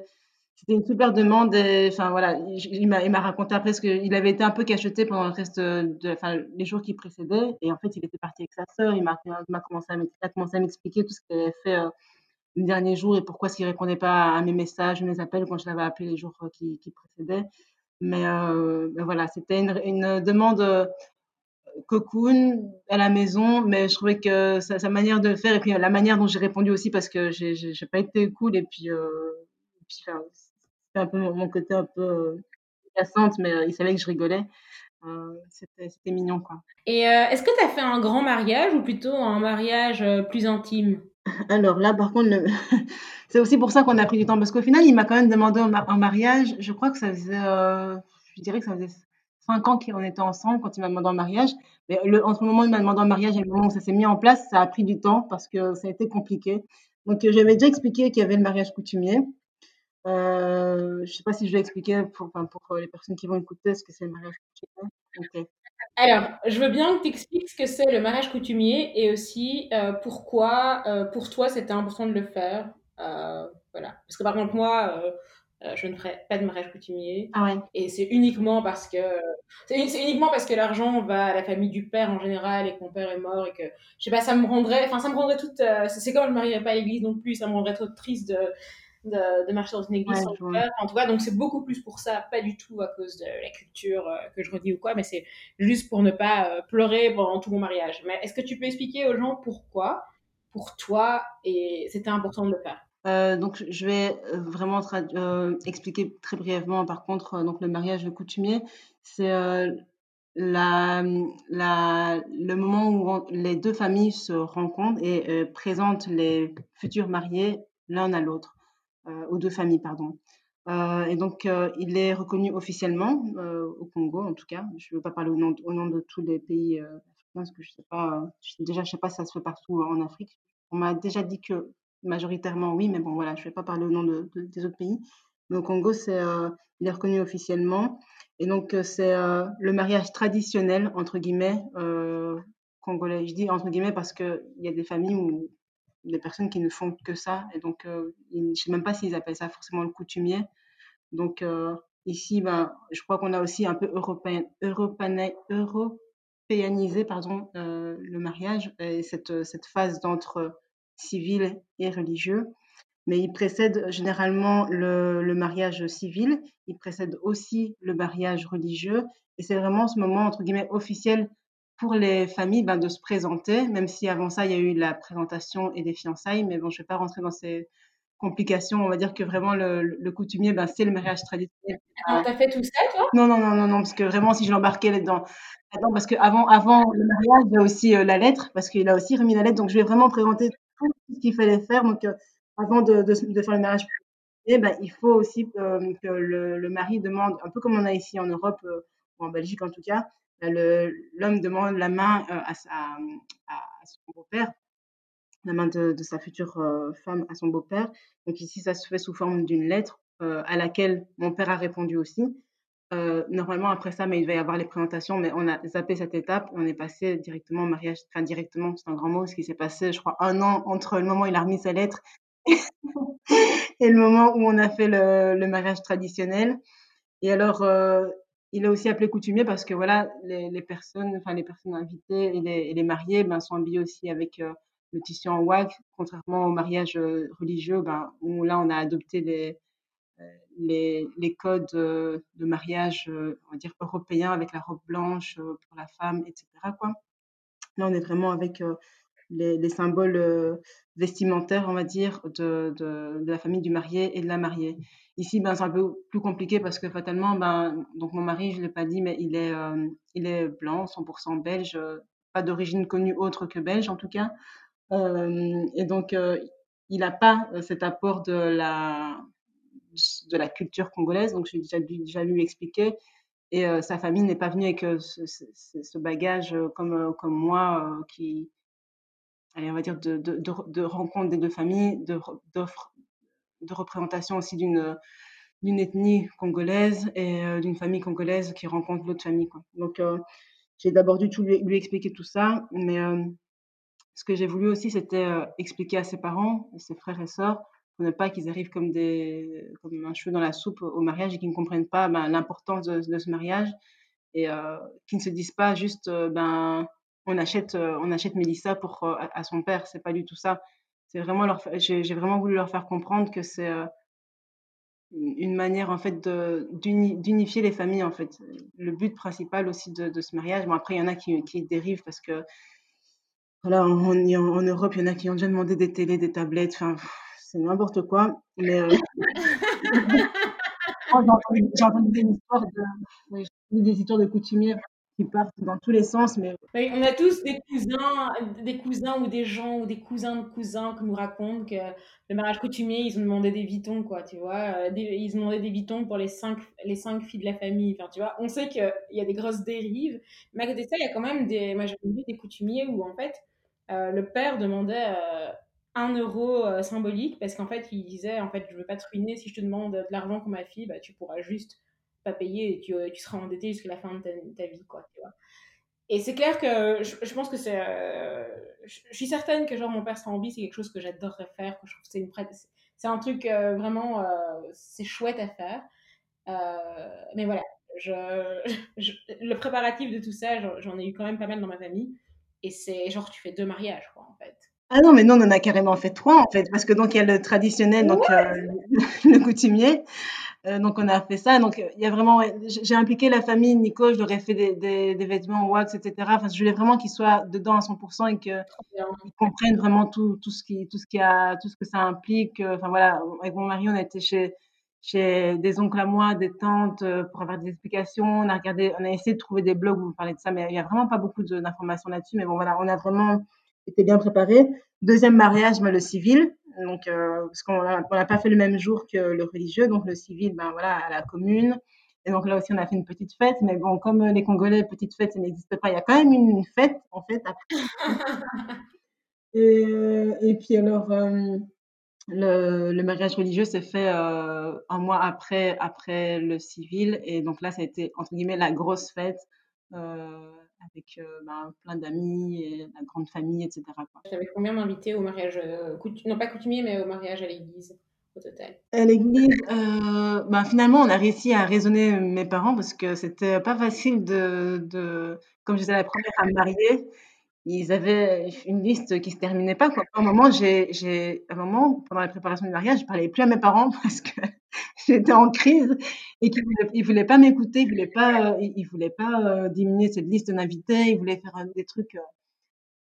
c'était une super demande. Et, enfin, voilà, il, m'a, il m'a raconté après ce qu'il avait été un peu cacheté pendant le reste de, enfin, les jours qui précédaient. Et en fait, il était parti avec sa sœur. Il m'a, il m'a commencé à, a commencé à m'expliquer tout ce qu'il avait fait euh, derniers jours et pourquoi est-ce qu'il répondait pas à mes messages, mes appels quand je l'avais appelé les jours qui, qui précédaient. Mais, euh, mais voilà, c'était une, une demande euh, cocoon à la maison, mais je trouvais que sa, manière de le faire et puis la manière dont j'ai répondu aussi parce que j'ai, j'ai, pas été cool et puis, euh, puis enfin, c'était un peu mon côté un peu cassante, mais euh, il savait que je rigolais. Euh, c'était, c'était mignon quoi. Et euh, est-ce que tu as fait un grand mariage ou plutôt un mariage plus intime? Alors là, par contre, (laughs) c'est aussi pour ça qu'on a pris du temps, parce qu'au final, il m'a quand même demandé un mariage. Je crois que ça faisait, euh, je dirais que ça faisait cinq ans qu'on était ensemble quand il m'a demandé un mariage. Mais le, entre le moment où il m'a demandé un mariage et le moment où ça s'est mis en place, ça a pris du temps parce que ça a été compliqué. Donc, euh, j'avais déjà expliqué qu'il y avait le mariage coutumier. Euh, je sais pas si je vais expliquer pour, pour les personnes qui vont écouter ce que c'est le mariage coutumier. Alors, je veux bien que tu expliques ce que c'est le mariage coutumier et aussi euh, pourquoi, euh, pour toi, c'était important de le faire. Euh, voilà. Parce que par contre, moi, euh, euh, je ne ferai pas de mariage coutumier. Ah ouais. Et c'est uniquement parce que c'est uniquement parce que l'argent va à la famille du père en général et que mon père est mort et que je sais pas, ça me rendrait, enfin ça me rendrait toute, euh, c'est c'est comme je ne marierais pas à l'église non plus, ça me rendrait trop triste de de, de marcher dans une église Ouais, sans père. En tout cas, donc c'est beaucoup plus pour ça, pas du tout à cause de la culture euh, que je redis ou quoi, mais c'est juste pour ne pas euh, pleurer pendant tout mon mariage. Mais est-ce que tu peux expliquer aux gens pourquoi, pour toi, et c'était important de le faire? Euh, donc, je vais vraiment expliquer très brièvement. Par contre, donc le mariage coutumier, c'est la, la, le moment où on- les deux familles se rencontrent et présentent les futurs mariés l'un à l'autre, aux deux familles, pardon. Euh, et donc, euh, il est reconnu officiellement euh, au Congo, en tout cas. Je ne veux pas parler au nom, au nom de tous les pays euh, africains, parce que je sais pas, euh, je- déjà, je sais pas si ça se fait partout en Afrique. On m'a déjà dit que majoritairement oui, mais bon, voilà, je ne vais pas parler au nom de, de- des autres pays. Mais au Congo, c'est, euh, il est reconnu officiellement. Et donc, euh, c'est euh, le mariage traditionnel, entre guillemets, euh, congolais. Je dis entre guillemets parce qu'il y a des familles où des personnes qui ne font que ça. Et donc, euh, je ne sais même pas s'ils appellent ça forcément le coutumier. Donc, euh, ici, ben, je crois qu'on a aussi un peu européen, européané- européanisé pardon, euh, le mariage et cette, cette phase d'entre civil et religieux. Mais il précède généralement le, le mariage civil, il précède aussi le mariage religieux. Et c'est vraiment ce moment, entre guillemets, officiel pour les familles ben, de se présenter, même si avant ça, il y a eu la présentation et les fiançailles. Mais bon, je ne vais pas rentrer dans ces complications. On va dire que vraiment, le, le coutumier, ben, c'est le mariage traditionnel. Attends, t'as fait tout ça, toi? Non, non, non, non, non, parce que vraiment, si je l'embarquais là-dedans. Attends, parce qu'avant avant le mariage, il y a aussi euh, la lettre, parce qu'il a aussi remis la lettre. Donc, je vais vraiment présenter tout ce qu'il fallait faire. Donc, euh, avant de, de, de faire le mariage, ben, il faut aussi euh, que le, le mari demande, un peu comme on a ici en Europe, ou en Belgique en tout cas, l'homme demande la main euh, à, son beau-père, la main de, sa future euh, femme à son beau-père. Donc, ici, ça se fait sous forme d'une lettre euh, à laquelle mon père a répondu aussi. Normalement, après ça, mais il va y avoir les présentations, mais on a zappé cette étape. On est passé directement au mariage, enfin directement, c'est un grand mot, ce qui s'est passé, je crois, un an entre le moment où il a remis sa lettre (laughs) et le moment où on a fait le, mariage traditionnel. Et alors, il est aussi appelé coutumier parce que voilà, les, les personnes, enfin les personnes invitées et les, et les mariés, ben, sont habillés aussi avec euh, le tissu en wag, contrairement au mariage euh, religieux, ben, où là on a adopté les, les, les codes euh, de mariage, euh, on va dire européens, avec la robe blanche euh, pour la femme, etc. Quoi. Là, on est vraiment avec euh, les, les symboles euh, vestimentaires, on va dire, de, de, de la famille du marié et de la mariée. Ici, ben, c'est un peu plus compliqué parce que fatalement, ben, donc mon mari, je ne l'ai pas dit, mais il est, euh, il est blanc, 100% belge, euh, pas d'origine connue autre que belge en tout cas. Euh, et donc, il n'a pas cet apport de la, de la culture congolaise, donc j'ai déjà, déjà lui expliquer. Et sa famille n'est pas venue avec ce, bagage comme, comme moi, qui, allez, on va dire, de, de, des deux familles, d'offres, de représentation aussi d'une d'une ethnie congolaise et euh, d'une famille congolaise qui rencontre l'autre famille. Donc, euh, j'ai d'abord dû tout lui, expliquer tout ça, mais euh, ce que j'ai voulu aussi, c'était expliquer à ses parents, ses frères et sœurs, pour ne pas qu'ils arrivent comme, des, comme un cheveu dans la soupe au mariage et qu'ils ne comprennent pas ben, l'importance de, ce mariage et qu'ils ne se disent pas juste ben on achète on achète Mélissa pour à, à, son père c'est pas du tout ça c'est vraiment leur j'ai vraiment voulu leur faire comprendre que c'est euh, une manière en fait d'unifier les familles en fait le but principal aussi de, de ce mariage bon après il y en a qui, qui dérivent parce que voilà, en, en, en, Europe, il y en a qui ont déjà demandé des télés, des tablettes, enfin, c'est n'importe quoi. Mais euh... (laughs) (laughs) j'ai entendu, des histoires de, des histoires de coutumiers qui partent dans tous les sens. Mais oui, on a tous des cousins, des cousins ou des gens ou des cousins de cousins qui nous racontent que le mariage coutumier, ils ont demandé des vitons, quoi, tu vois. Des, ils ont demandé des vitons pour les cinq, les cinq filles de la famille. Tu vois, on sait qu'il y a des grosses dérives, mais à côté de ça, il y a quand même des, moi j'ai vu des coutumiers où en fait euh, le père demandait euh, un euro euh, symbolique parce qu'en fait il disait en fait je veux pas te ruiner si je te demande de l'argent pour ma fille bah tu pourras juste pas payer et tu, tu seras endetté jusqu'à la fin de ta, ta, vie quoi tu vois Et c'est clair que je, je pense que c'est. Euh, je, je, suis certaine que genre mon père Strambi, c'est quelque chose que j'adorerais faire. Que je trouve c'est une c'est un truc euh, vraiment. Euh, c'est chouette à faire. Euh, mais voilà, je, (laughs) je, le préparatif de tout ça, j'en ai eu quand même pas mal dans ma famille. Et c'est genre, tu fais deux mariages, quoi, en fait. Ah non, mais non, on en a carrément fait trois, en fait, parce que donc il y a le traditionnel, donc ouais. euh, (laughs) le coutumier. Euh, donc on a fait ça. Donc il y a vraiment, j'ai impliqué la famille Nico, je leur ai fait des, des, des vêtements wax, etc. Enfin, je voulais vraiment qu'ils soient dedans à 100% et qu'ils comprennent vraiment tout, tout ce qui, tout ce qui a, tout ce que ça implique. Enfin voilà, avec mon mari, on a été chez chez des oncles à moi, des tantes euh, pour avoir des explications. On a regardé, on a essayé de trouver des blogs où on parlait de ça, mais il y a vraiment pas beaucoup d'informations là-dessus. Mais bon voilà, on a vraiment été bien préparés. Deuxième mariage, ben, le civil donc euh, parce qu'on n'a pas fait le même jour que le religieux, donc le civil, ben voilà, à la commune. Et donc là aussi, on a fait une petite fête, mais bon, comme les Congolais, petite fête, ça n'existe pas. Il y a quand même une fête, en fait. (laughs) et, et puis alors, euh, le, le, mariage religieux s'est fait euh, un mois après, après le civil, et donc là, ça a été entre guillemets la grosse fête. Avec bah, plein d'amis et la grande famille, etc. J'avais combien d'invités au mariage, non pas coutumier, mais au mariage à l'église au total? À l'église, euh, bah, finalement, on a réussi à raisonner mes parents parce que c'était pas facile de, de comme j'étais la première à me marier, ils avaient une liste qui se terminait pas. Quoi. À un moment, j'ai, un moment, pendant la préparation du mariage, je parlais plus à mes parents (laughs) parce que j'étais en crise et qu'ils voulaient, voulaient pas m'écouter, ils voulaient pas, euh, ils voulaient pas euh, diminuer cette liste d'invités, ils voulaient faire des trucs, euh,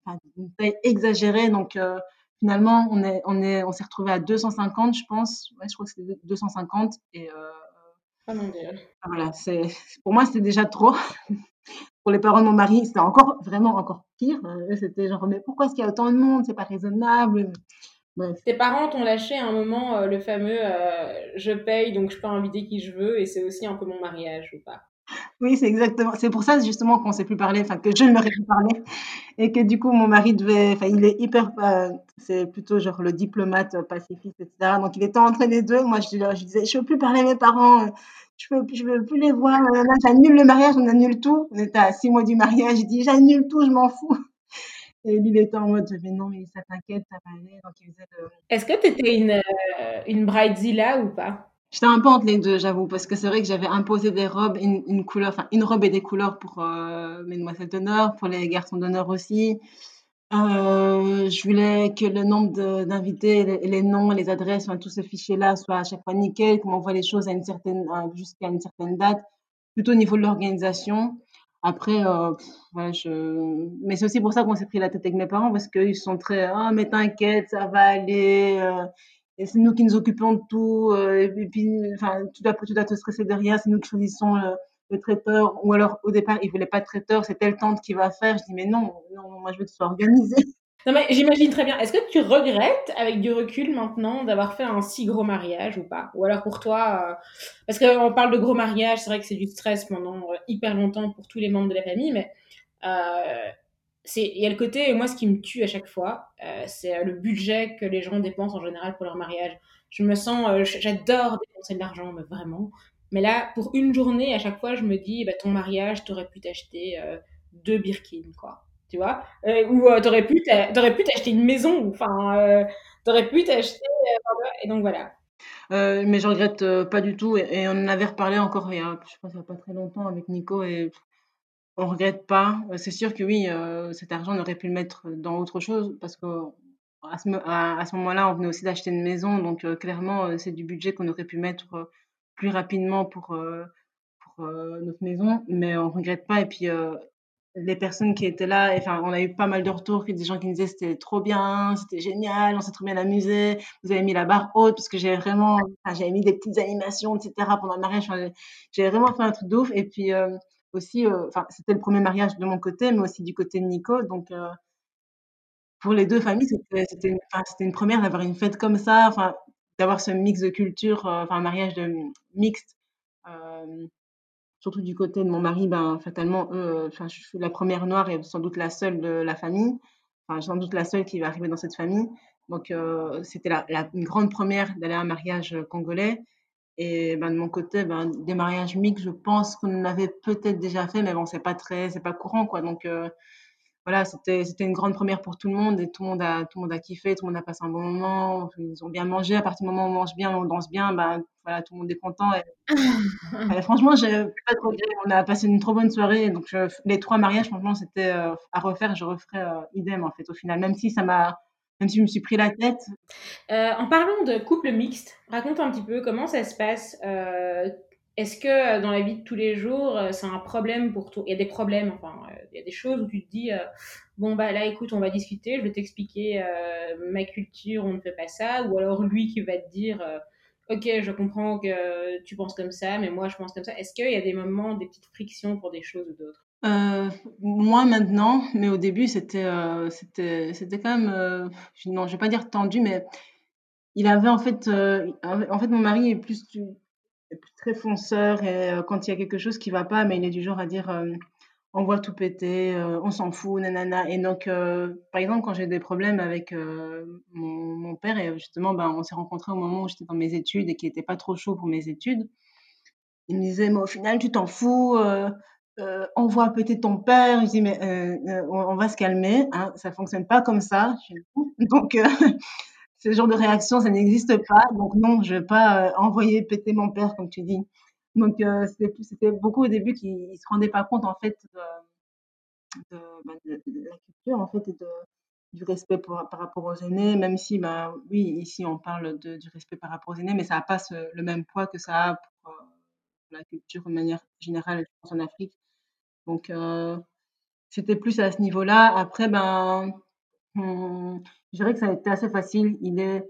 enfin, une taille exagérée. Donc, euh, finalement, on est, on est, on s'est retrouvé à 250, je pense. Ouais, je crois que c'était 250 et, Oh mon Dieu. Voilà, c'est, pour moi, c'était déjà trop. Pour les parents de mon mari, c'était encore, vraiment encore pire. C'était genre, mais pourquoi est-ce qu'il y a autant de monde? C'est pas raisonnable. Bref. Tes parents t'ont lâché à un moment euh, le fameux euh, je paye donc je peux inviter qui je veux et c'est aussi un peu mon mariage ou pas? Oui, c'est exactement. C'est pour ça justement qu'on ne s'est plus parler, enfin que je ne leur ai plus parlé et que du coup mon mari devait, enfin il est hyper, euh, c'est plutôt genre le diplomate pacifiste, etc. Donc il était entre les deux. Moi je, je disais je veux plus parler à mes parents, je veux, je veux plus les voir. J'annule le mariage, on annule tout. On était à six mois du mariage. Je dis j'annule tout, je m'en fous. (laughs) Et lui, il était en mode, mais non, mais ça t'inquiète, ça va aller. Donc, il faisait le... Est-ce que tu étais une, euh, une bridezilla ou pas? J'étais un peu entre les deux, j'avoue, parce que c'est vrai que j'avais imposé des robes, une, une, couleur, enfin, une robe et des couleurs pour euh, mes demoiselles d'honneur, pour les garçons d'honneur aussi. Euh, je voulais que le nombre d'invités, les, noms, les adresses, enfin, tout ce fichier-là soit à chaque fois nickel, qu'on m'envoie les choses à une certaine, jusqu'à une certaine date, plutôt au niveau de l'organisation. Après, euh, ouais, je... mais c'est aussi pour ça qu'on s'est pris la tête avec mes parents parce qu'ils sont très ah mais t'inquiète ça va aller euh, et c'est nous qui nous occupons de tout euh, et puis enfin tu dois tu dois te stresser de rien c'est nous qui choisissons le, le, traiteur ou alors au départ ils voulaient pas de traiteur c'est telle tante qui va faire je dis mais non non moi je veux que ce soit (laughs) non, mais j'imagine très bien. Est-ce que tu regrettes, avec du recul maintenant, d'avoir fait un si gros mariage ou pas? Ou alors pour toi, euh... parce qu'on parle de gros mariage, c'est vrai que c'est du stress pendant euh, hyper longtemps pour tous les membres de la famille, mais euh, il y a le côté, moi, ce qui me tue à chaque fois, euh, c'est le budget que les gens dépensent en général pour leur mariage. Je me sens, euh, j'adore dépenser de l'argent, mais vraiment. Mais là, pour une journée, à chaque fois, je me dis, bah, ton mariage, t'aurais pu t'acheter euh, deux Birkin, quoi. Tu vois? Euh, ou euh, t'aurais pu t'acheter une maison enfin euh, t'aurais pu t'acheter euh, et donc voilà. Mais je regrette pas du tout. Et, on en avait reparlé encore il y a je pense il y a pas très longtemps avec Nico et on regrette pas. C'est sûr que oui cet argent on aurait pu le mettre dans autre chose parce que à ce, à ce moment-là on venait aussi d'acheter une maison. Donc clairement c'est du budget qu'on aurait pu mettre plus rapidement pour pour notre maison mais on regrette pas et puis les personnes qui étaient là, enfin, on a eu pas mal de retours, des gens qui nous disaient c'était trop bien, c'était génial, on s'est trop bien amusé, vous avez mis la barre haute, parce que j'ai vraiment, enfin, j'avais mis des petites animations, etc. pendant le mariage, j'ai vraiment fait un truc de ouf. Et puis euh, aussi, euh, c'était le premier mariage de mon côté, mais aussi du côté de Nico, donc euh, pour les deux familles, c'était une, une première d'avoir une fête comme ça, enfin, d'avoir ce mix de culture, enfin, un mariage de mixte surtout du côté de mon mari, ben, fatalement, eux, enfin, je suis la première noire et sans doute la seule de la famille. Enfin, sans doute la seule qui va arriver dans cette famille. Donc, euh, c'était la, une grande première d'aller à un mariage congolais. Et ben, de mon côté, ben, des mariages mixtes, je pense qu'on en avait peut-être déjà fait, mais bon, c'est pas très c'est pas courant, quoi, donc voilà, c'était c'était une grande première pour tout le monde et tout le monde a tout le monde a kiffé, tout le monde a passé un bon moment, ils ont bien mangé. À partir du moment où on mange bien, on danse bien, ben, voilà, tout le monde est content et (laughs) et franchement, j'ai pas. On a passé une trop bonne soirée, donc je les 3 mariages, franchement, c'était, heu, à refaire, je referais, heu, idem, en fait, au final, même si ça m'a même si je me suis pris la tête. Euh, en parlant de couple mixte, raconte un petit peu comment ça se passe. Est-ce que euh, dans la vie de tous les jours, euh, c'est un problème pour toi? Il y a des problèmes, enfin, euh, il y a des choses où tu te dis, bon, bah là, écoute, on va discuter, je vais t'expliquer ma culture, on ne fait pas ça. Ou alors lui qui va te dire, ok, je comprends que tu penses comme ça, mais moi, je pense comme ça. Est-ce qu'il y a des moments, des petites frictions pour des choses ou d'autres? Moi maintenant, mais au début c'était c'était c'était quand même non je vais pas dire tendu mais il avait en fait en fait mon mari est plus très fonceur et euh, quand il y a quelque chose qui va pas mais il est du genre à dire euh, on voit tout péter, euh, on s'en fout, nanana. Et donc, par exemple, quand j'ai des problèmes avec mon, père, et justement, ben, on s'est rencontrés au moment où j'étais dans mes études et qui n'était pas trop chaud pour mes études, il me disait, mais au final, tu t'en fous, on voit péter ton père. Je dis, mais on, va se calmer, hein, ça fonctionne pas comme ça. (laughs) Donc, ce genre de réaction, ça n'existe pas. Donc, non, je vais pas euh, envoyer péter mon père, comme tu dis. Donc, euh, c'était beaucoup au début qui ne se rendaient pas compte, en fait, de, bah, la culture, en fait, et du respect par rapport aux aînés, même si, bah, oui, ici, on parle de, du respect par rapport aux aînés, mais ça n'a pas le même poids que ça a pour, euh, la culture de manière générale, en Afrique. Donc, c'était plus à ce niveau-là. Après, ben, hum, je dirais que ça a été assez facile. Il est,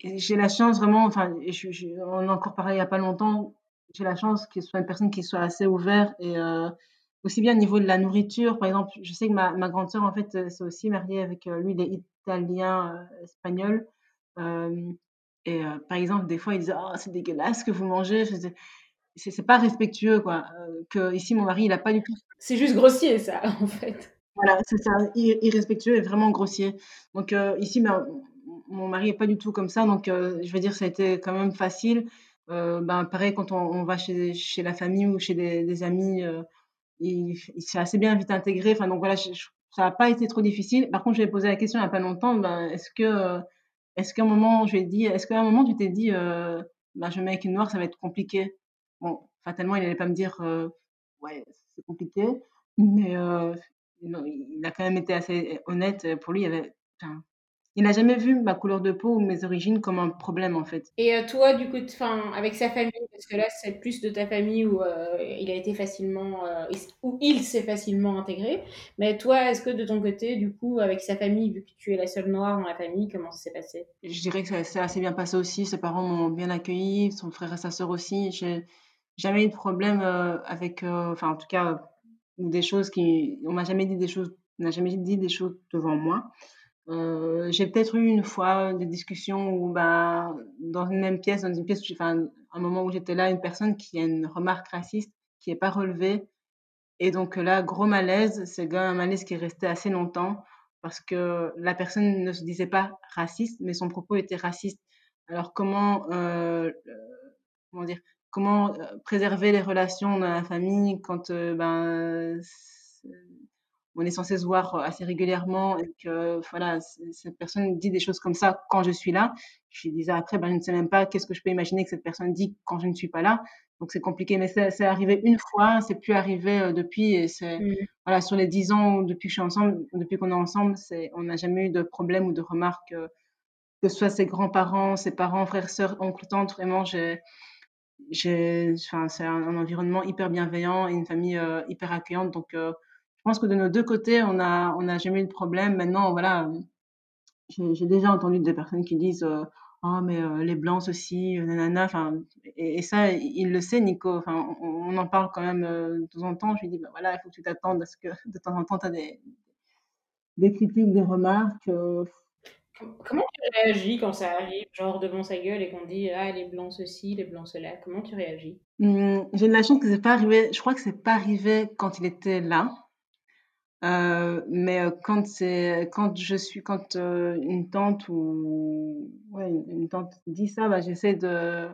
j'ai la chance vraiment, enfin, je, je, on a encore parlé il n'y a pas longtemps, j'ai la chance qu'il soit une personne qui soit assez ouverte et euh, aussi bien au niveau de la nourriture. Par exemple, je sais que ma, ma grande sœur, en fait, euh, s'est aussi mariée avec euh, lui, il est italien, euh, espagnol. Euh, et euh, par exemple, des fois, il disait, oh, c'est dégueulasse ce que vous mangez. C'est pas respectueux, quoi. Euh, que ici, mon mari, il a pas du tout. C'est juste grossier, ça, (laughs) en fait. Voilà, c'est ça, irrespectueux et vraiment grossier. Donc euh, ici, ben, mon mari est pas du tout comme ça, donc euh, je veux dire, ça a été quand même facile. Euh, ben, pareil, quand on, va chez, chez, la famille ou chez des, amis, il, s'est assez bien vite intégré. Enfin, donc voilà, ça n'a pas été trop difficile. Par contre, je lui ai posé la question il n'y a pas longtemps, ben, est-ce que, est-ce qu'à un moment, je lui ai dit, est-ce qu'à un moment, tu t'es dit, ben, je me mets avec une noire, ça va être compliqué? Bon, fatalement, il n'allait pas me dire, ouais, c'est compliqué, mais non, il a quand même été assez honnête. Pour lui, il avait, enfin, il n'a jamais vu ma couleur de peau ou mes origines comme un problème en fait. Et euh, toi, du coup, enfin, avec sa famille, parce que là, c'est plus de ta famille où euh, il a été facilement, euh, où il s'est facilement intégré. Mais toi, est-ce que de ton côté, du coup, avec sa famille, vu que tu es la seule noire dans la famille, comment ça s'est passé? Je dirais que ça s'est assez bien passé aussi. Ses parents m'ont bien accueilli, son frère et sa sœur aussi. J'ai jamais eu de problème avec, enfin, en tout cas, des choses qui, on m'a jamais dit des choses, n'a jamais dit des choses devant moi. Euh, j'ai peut-être eu une fois des discussions où, ben, dans une même pièce, dans une pièce, enfin, un moment où j'étais là, une personne qui a une remarque raciste qui n'est pas relevée. Et donc là, gros malaise, c'est un malaise qui est resté assez longtemps parce que la personne ne se disait pas raciste, mais son propos était raciste. Alors comment, euh, comment dire, comment préserver les relations dans la famille quand euh, ben, on est censé se voir assez régulièrement et que voilà, cette personne dit des choses comme ça quand je suis là. Je disais après, ben, je ne sais même pas qu'est-ce que je peux imaginer que cette personne dit quand je ne suis pas là. Donc c'est compliqué, mais c'est arrivé une fois, c'est plus arrivé euh, depuis. Et c'est mmh. voilà, sur les dix ans depuis que je suis ensemble, depuis qu'on est ensemble, c'est on n'a jamais eu de problème ou de remarques euh, que ce soit ses grands-parents, ses parents, frères, sœurs, oncles, tantes. Vraiment, j'ai, c'est un, environnement hyper bienveillant et une famille euh, hyper accueillante. Donc euh, je pense que de nos deux côtés, on a, on n'a jamais eu de problème. Maintenant, voilà, j'ai déjà entendu des personnes qui disent euh, Oh, mais euh, les blancs, ceci, nanana. Enfin, et, ça, il le sait, Nico. Enfin, on, en parle quand même de temps en temps. Je lui dis bah, voilà, il faut que tu t'attendes à ce que de temps en temps, tu as des, des critiques, des remarques. Euh. Comment tu réagis quand ça arrive, genre devant sa gueule et qu'on dit Ah, les blancs ceci, les blancs cela Comment tu réagis? Mmh, J'ai de la chance que c'est pas arrivé. Je crois que c'est pas arrivé quand il était là. Euh, mais quand c'est quand je suis quand euh, une tante ou ouais une, tante dit ça bah j'essaie de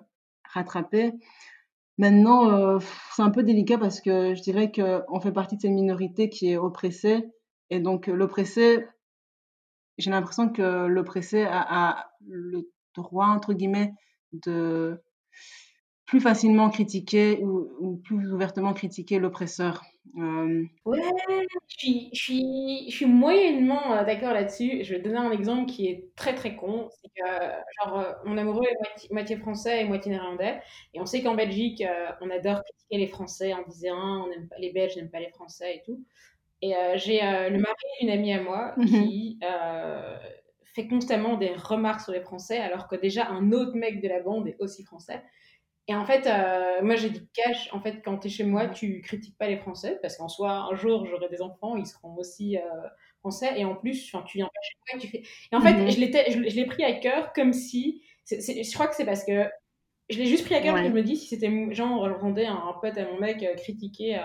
rattraper. Maintenant, c'est un peu délicat parce que je dirais qu'on fait partie de cette minorité qui est oppressée et donc l'oppressé j'ai l'impression que l'oppressé a a le «droit» entre guillemets de plus facilement critiquer ou plus ouvertement critiquer l'oppresseur. Hem Ouais, je suis moyennement, heu, d'accord là-dessus. Je vais donner un exemple qui est très, très con. C'est que, genre, heu, mon amoureux est moitié français et moitié néerlandais et on sait qu'en Belgique, heu, on adore critiquer les Français en disant: «On n'aime pas les Belges n'aiment pas les Français et tout» et heu, j'ai, heu, le mari d'une amie à moi Mmh mh. qui, heu, fait constamment des remarques sur les Français alors que déjà un autre mec de la bande est aussi français. Et en fait, moi j'ai dit: «Cache, en fait, quand tu es chez moi, tu critiques pas les Français parce qu'en soi, un jour, j'aurai des enfants, ils seront aussi, français. Et en plus, tu viens pas chez moi et tu fais» et en fait, je l'étais je je l'ai pris à cœur comme si je crois que c'est parce que je l'ai juste pris à cœur que je Ouais. me dis: «Si c'était genre, j'entendais un un pote à mon mec, critiquer,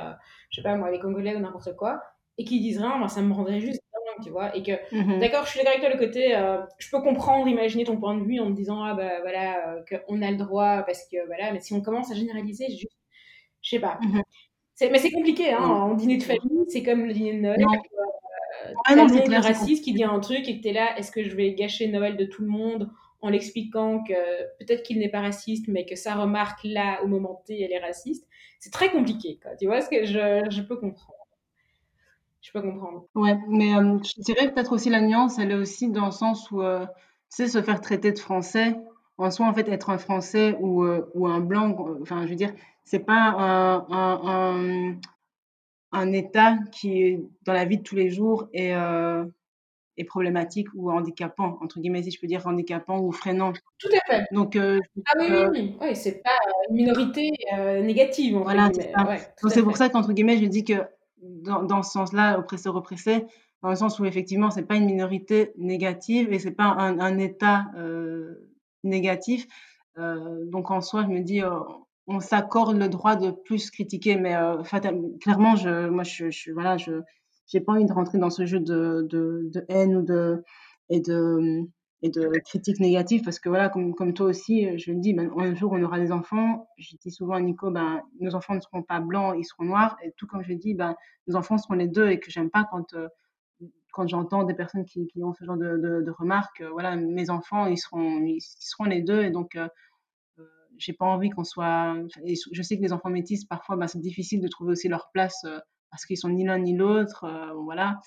je sais pas moi, les Congolais ou n'importe quoi et qu'ils disent rien, ben ça me rendrait juste dingue», tu vois? Et que Mmh mh. d'accord, je suis d'accord avec toi, le côté, heu, je peux comprendre, imaginer ton point de vue en me disant: «Ah bah, voilà, heu, qu'on a le droit parce que voilà», mais si on commence à généraliser, juste je sais pas. Mh. C'est mais c'est compliqué, hein, en dîner de famille, c'est comme le dîner de Noël, Non. heu, Ah non, c'est c'est raciste qui dit un truc et que tu es là: «Est-ce que je vais gâcher Noël de tout le monde en l'expliquant que peut-être qu'il n'est pas raciste, mais que sa remarque là, au moment T, elle est raciste?» c'est très compliqué, quoi. Tu vois ce que je je peux comprendre. Je peux comprendre. Ouais, mais hem, je dirais peut-être aussi la nuance, elle est aussi dans le sens où, heu, tu sais, se faire traiter de français, en soi, en fait, être un Français ou, heu, ou un blanc, q enfin, je veux dire, c'est pas un un un, un état qui est dans la vie de tous les jours est, problématique ou «handicapant» entre guillemets, si je peux dire handicapant ou freinant. Tout à fait. Donc Ah oui, oui, oui. Oui, c'est pas, une minorité, «négative» entre Voilà, c'est. Ouais, pour fait. ça qu'entre guillemets, je dis que dans ce sens-là, oppresseur-oppressé, dans le sens où effectivement, c'est pas une minorité négative et c'est pas un état, heu, négatif. Heu, donc en soi, je me dis, heu, on s'accorde le droit de plus critiquer, mais clairement, je moi, je je j'ai pas envie de rentrer dans ce jeu de de haine ou de et de, et de critiques négatives parce que voilà, comme comme toi aussi, je me dis: «Ben, un jour, on aura des enfants». Je dis souvent à Nico: «Ben, nos enfants ne seront pas blancs, ils seront noirs» et tout comme je dis, ben, nos enfants seront les 2 et que j'aime pas quand, heu, quand j'entends des personnes qui qui ont ce genre de de remarques, heu, voilà, mes enfants, ils seront ils seront les 2 et donc heu heu, j'ai pas envie qu'on soit je sais que les enfants métis, parfois, ben, c'est difficile de trouver aussi leur place, parce qu'ils sont ni l'un ni l'autre, voilà.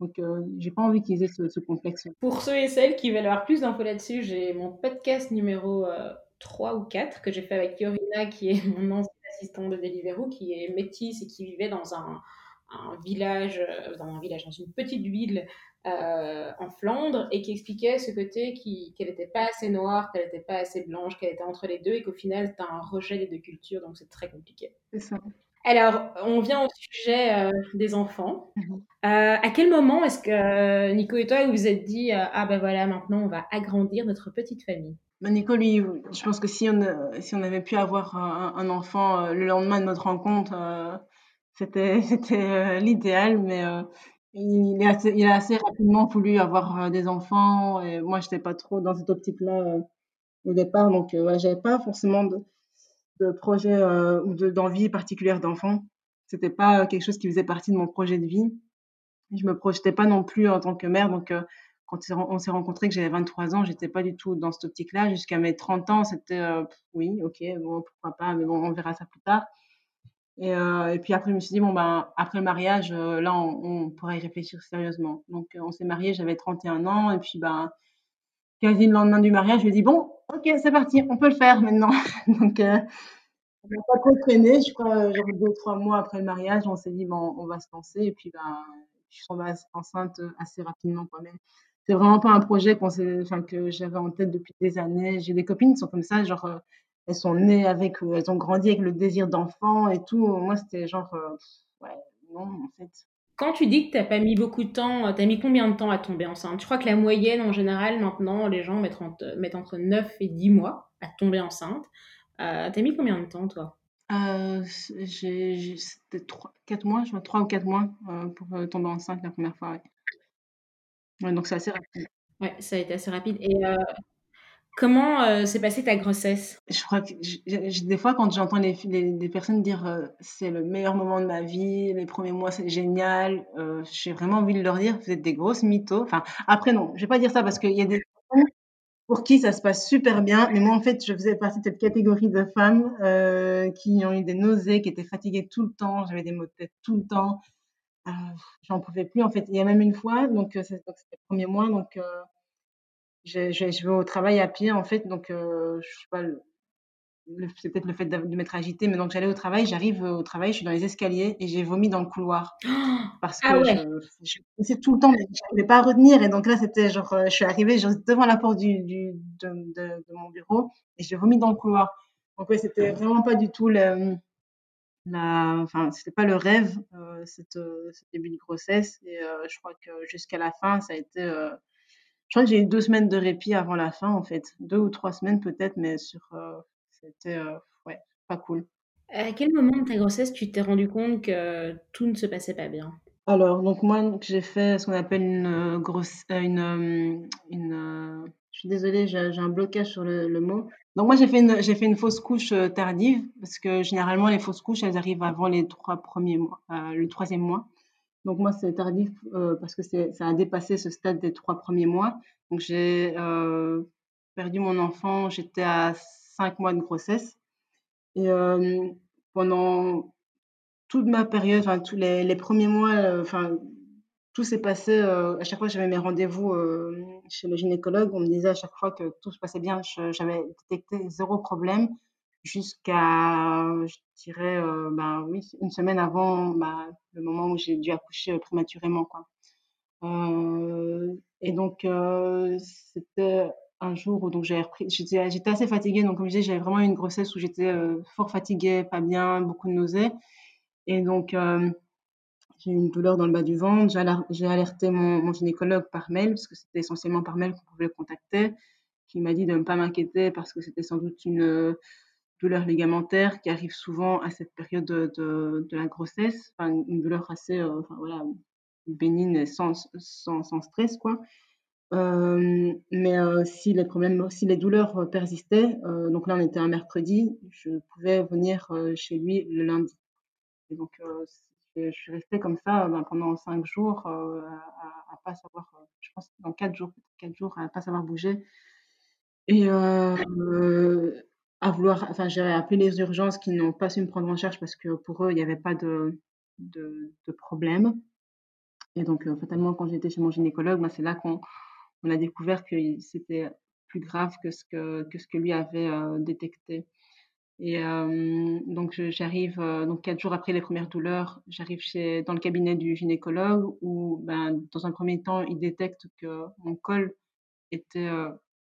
Donc heu, j'ai pas envie qu'ils aient ce ce complexe. Pour ceux et celles qui veulent avoir plus d'infos là-dessus, j'ai mon podcast numéro, heu, 3 ou 4 que j'ai fait avec Yorina, qui est (laughs) mon ancienne assistante de Deliveroo, qui est métisse et qui vivait dans un un village, heu, dans un village, dans une petite ville, heu, en Flandre et qui expliquait ce côté qui qu'elle était pas assez noire, qu'elle était pas assez blanche, qu'elle était entre les 2 et qu'au final, c'était un rejet des 2 cultures, donc c'est très compliqué. C'est ça. Alors, on vient au sujet, heu, des enfants. Mmh mh. Heu, à quel moment est-ce que Nico et toi, vous vous êtes dit, «Ah bah voilà, maintenant on va agrandir notre petite famille»? Bah, Nico, lui, je pense que si on, heu, si on avait pu avoir un enfant, le lendemain de notre rencontre, c'était l'idéal, mais il est assez il a assez rapidement voulu avoir, des enfants et moi, j'étais pas trop dans cette optique-là, au départ, donc ouais, j'avais pas forcément de de projet, heu, ou de d'envie particulière d'enfant. C'était pas quelque chose qui faisait partie de mon projet de vie. Je me projetais pas non plus en tant que mère, donc heu, quand on s'est ren on s'est rencontrés, que j'avais 23 ans, j'étais pas du tout dans cette optique-là. Jusqu'à mes 30 ans, c'était, heu, oui, OK, bon, pourquoi pas, mais bon, on verra ça plus tard et puis après, je me suis dit: «Bon, ben, après le mariage, là, on on pourra y réfléchir sérieusement». Donc on s'est mariés, j'avais 31 ans et puis, ben, quasi le lendemain du mariage, je lui ai dit: «Bon, OK, c'est parti, on peut le faire maintenant». (laughs) Donc heu, on n'a pas trop traîné, je crois, genre 2-3 mois après le mariage, on s'est dit: «Bon, on va se lancer» et puis, ben, je suis enceinte, heu, assez rapidement quand même. C'est vraiment pas un projet qu'on enfin, que j'avais en tête depuis des années. J'ai des copines qui sont comme ça, genre, heu, elles sont nées avec, elles ont grandi avec le désir d'enfant et tout. Moi, c'était genre, ouais, non, en fait. Quand tu dis que tu as pas mis beaucoup de temps, heu, tu as mis combien de temps à tomber enceinte? Je crois que la moyenne, en général, maintenant, les gens mettent entre mettent entre 9 et 10 mois à tomber enceinte. Heu, tu as mis combien de temps, toi? Heu, c j'ai j'ai c'était 3-4 mois, je crois, 3 ou 4 mois, heu, pour, heu, tomber enceinte la 1re fois, ouais. Ouais, donc c'est assez rapide. Ouais, ça a été assez rapide et Comment euh, s'est passée ta grossesse? Je crois que des fois, quand j'entends les, les, personnes dire euh, c'est le meilleur moment de ma vie, les premiers mois c'est génial, euh, j'ai vraiment envie de leur dire vous êtes des grosses mythos. Enfin, après, non, je vais pas dire ça parce qu'il y a des personnes pour qui ça se passe super bien. Mais moi, en fait, je faisais partie de cette catégorie de femmes qui ont eu des nausées, qui étaient fatiguées tout le temps, j'avais des maux de tête tout le temps. J'en pouvais plus, en fait. Il y a même une fois, donc c'était le premier mois, donc je, je, vais au travail à pied, en fait, donc euh, je sais pas, c'est peut-être le fait de, m'être agitée, mais donc j'allais au travail, j'arrive au travail, je suis dans les escaliers et j'ai vomi dans le couloir. (gasps) Parce ah que je, je tout le temps, mais je ne pouvais pas retenir. Et donc là, c'était genre, euh, je suis arrivée genre, devant la porte du, du de, de, mon bureau et j'ai vomi dans le couloir. Donc ouais, c'était vraiment pas du tout le, la, enfin, c'était pas le rêve, euh, cette, euh, ce début de grossesse. Et euh, je crois que jusqu'à la fin, ça a été je crois que j'ai eu deux semaines de répit avant la fin, en fait. Deux ou trois semaines peut-être, mais sur, euh, c'était euh, ouais, pas cool. À quel moment de ta grossesse tu t'es rendu compte que tout ne se passait pas bien? Alors, donc moi, j'ai fait ce qu'on appelle une euh, grosse, une, une, je suis désolée, j'ai un blocage sur le, le mot. Donc moi, j'ai fait une, j'ai fait une fausse couche tardive parce que généralement les fausses couches, elles arrivent avant les trois premiers mois, le troisième mois. Donc moi, c'est tardif euh, parce que ça a dépassé ce stade des trois premiers mois. Donc j'ai euh, perdu mon enfant, j'étais à cinq mois de grossesse. Et euh, pendant toute ma période, tous les, premiers mois, enfin tout s'est passé. à chaque fois j'avais mes rendez-vous chez le gynécologue, on me disait à chaque fois que tout se passait bien. J'avais détecté zéro problème jusqu'à, je dirais, euh, ben oui, une semaine avant bah, le moment où j'ai dû accoucher euh, prématurément, quoi. Euh, et donc, euh, c'était un jour où j'avais repris, j'étais, assez fatiguée, donc comme je disais, j'avais vraiment une grossesse où j'étais fort fatiguée, pas bien, beaucoup de nausées. Et donc, j'ai eu une douleur dans le bas du ventre. J'ai alerté mon, mon, gynécologue par mail, parce que c'était essentiellement par mail qu'on pouvait le contacter, qui m'a dit de ne pas m'inquiéter parce que c'était sans doute une douleur ligamentaire qui arrive souvent à cette période de, la grossesse, enfin, une douleur assez euh, enfin, voilà, bénigne et sans, stress. Quoi. Euh, mais euh, si les problèmes, si les douleurs persistaient, euh, donc là on était un mercredi, je pouvais venir chez lui le lundi. Et donc je, suis restée comme ça ben, pendant cinq jours à, à, pas savoir, je pense dans quatre jours, quatre jours à pas savoir bouger. Et à vouloir, enfin, j'ai appelé les urgences qui n'ont pas su me prendre en charge parce que pour eux, il n'y avait pas de, de, problème. Et donc, euh, fatalement, quand j'étais chez mon gynécologue, bah, c'est là qu'on on a découvert que c'était plus grave que ce que, que, ce que lui avait euh, détecté. Et euh, donc, j'arrive, euh, donc quatre jours après les premières douleurs, j'arrive chez, dans le cabinet du gynécologue où, ben, dans un premier temps, il détecte que mon col était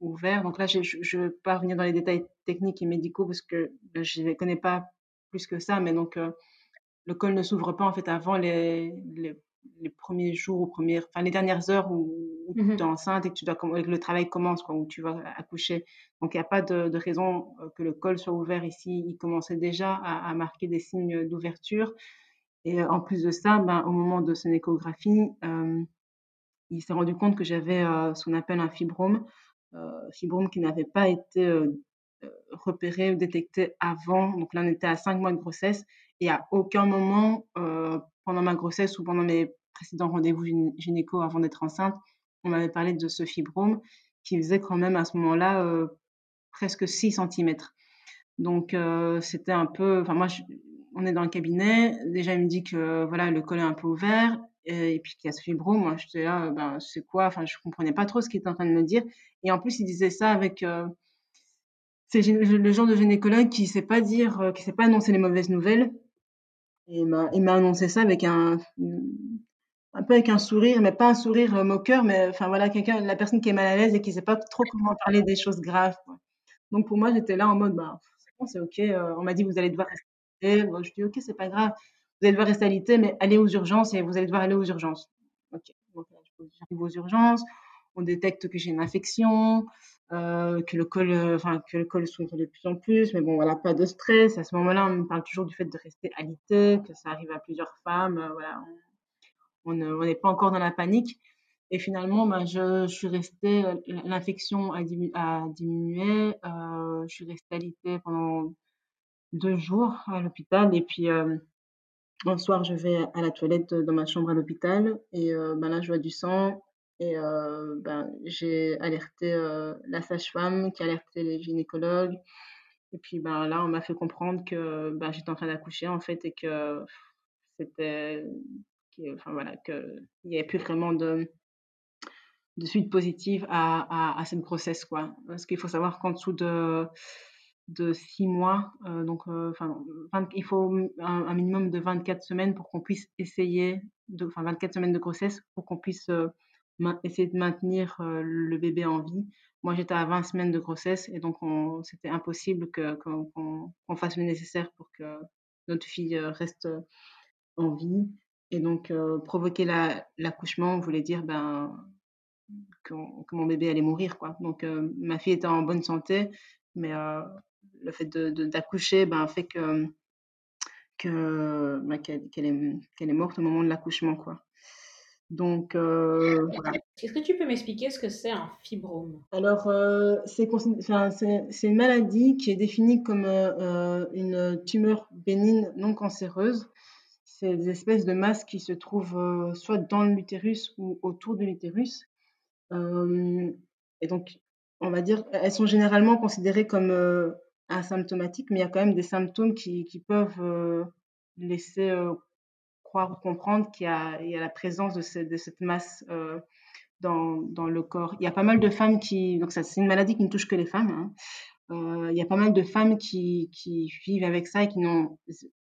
ouvert. Donc là, je ne vais pas revenir dans les détails techniques et médicaux parce que je ne les connais pas plus que ça, mais donc euh, le col ne s'ouvre pas en fait avant les, les, les, premiers jours ou premières, enfin les dernières heures où, où mmh tu es enceinte et que tu dois que le travail commence, quoi, où tu vas accoucher. Donc il n'y a pas de, de, raison euh, que le col soit ouvert ici. Il commençait déjà à, à marquer des signes d'ouverture. Et euh, en plus de ça, ben, au moment de son échographie, euh, il s'est rendu compte que j'avais euh, ce qu'on appelle un fibrome euh, fibrome qui n'avait pas été euh, euh, repéré ou détecté avant. Donc là, on était à 5 mois de grossesse et à aucun moment euh, pendant ma grossesse ou pendant mes précédents rendez-vous gynéco avant d'être enceinte, on m'avait parlé de ce fibrome qui faisait quand même à ce moment-là euh, presque 6 cm. Donc euh, c'était un peu, enfin moi, on est dans le cabinet, déjà il me dit que voilà le col est un peu ouvert et, puis qu'il y a ce fibrome. Moi j'étais là, ben c'est quoi? Enfin je comprenais pas trop ce qu'il était en train de me dire. Et en plus, il disait ça avec. Euh, c'est le genre de gynécologue qui sait pas dire, euh, qui sait pas annoncer les mauvaises nouvelles. Et il m'a annoncé ça avec un, un peu avec un sourire, mais pas un sourire euh, moqueur, mais enfin voilà, quelqu'un, la personne qui est mal à l'aise et qui sait pas trop comment parler des choses graves. Donc pour moi, j'étais là en mode, bah, c'est bon, c'est ok. Euh, on m'a dit, vous allez devoir rester. Bon, je dis, ok, c'est pas grave. Vous allez devoir rester alité, mais allez aux urgences et vous allez devoir aller aux urgences. Ok. Donc j'arrive aux urgences on détecte que j'ai une infection, euh, que le col, euh, enfin que le col s'ouvre de plus en plus, mais bon voilà, pas de stress. À ce moment-là, on me parle toujours du fait de rester alité, que ça arrive à plusieurs femmes, euh, voilà, on n'est pas encore dans la panique. Et finalement, ben, je, suis restée, l'infection a, a diminué, je suis restée alitée pendant deux jours à l'hôpital. Et puis, un soir, je vais à la toilette dans ma chambre à l'hôpital et ben là, je vois du sang et ben, j'ai alerté la sage-femme qui a alerté les gynécologues. Et puis ben, là, on m'a fait comprendre que ben, j'étais en train d'accoucher en fait et que c'était. Enfin voilà, qu'il n'y avait plus vraiment de, de suite positive à, à, à cette grossesse. Quoi. Parce qu'il faut savoir qu'en dessous de de six mois. Euh, donc, euh, il faut un, minimum de 24 semaines pour qu'on puisse essayer, enfin 24 semaines de grossesse pour qu'on puisse euh, essayer de maintenir le bébé en vie. Moi, j'étais à 20 semaines de grossesse et donc c'était impossible qu'on, fasse le nécessaire pour que notre fille reste en vie. Et donc, provoquer la, l'accouchement voulait dire ben, que, que, mon bébé allait mourir. Quoi. Donc, ma fille était en bonne santé, mais le fait d'accoucher ben, fait que, que ben, qu'elle est, qu'elle est morte au moment de l'accouchement. quoi. Donc, euh, Est-ce que tu peux m'expliquer ce que c'est un fibrome? Alors, euh, c'est une maladie qui est définie comme euh, une tumeur bénigne non cancéreuse. C'est des espèces de masses qui se trouvent soit dans l'utérus ou autour de l'utérus. et donc, on va dire, elles sont généralement considérées comme asymptomatiques, mais il y a quand même des symptômes qui, qui peuvent euh, laisser euh, croire ou comprendre qu'il y, y, a la présence de, de cette masse euh, dans, dans, le corps. Il y a pas mal de femmes qui... Donc ça, c'est une maladie qui ne touche que les femmes. Hein. il y a pas mal de femmes qui, qui vivent avec ça et qui n'ont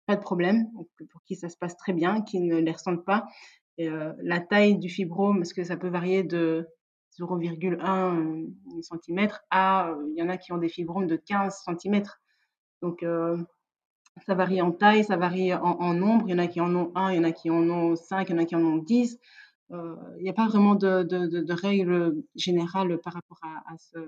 pas de problème, pour qui ça se passe très bien, qui ne les ressentent pas. La taille du fibrome, parce que ça peut varier de 0,1 cm à, il y en a qui ont des fibromes de 15 cm. Donc, ça varie en taille, ça varie en, nombre. Il y en a qui en ont 1, il y en a qui en ont 5, il y en a qui en ont 10. il n'y a pas vraiment de, règle générale par rapport à, à, ce,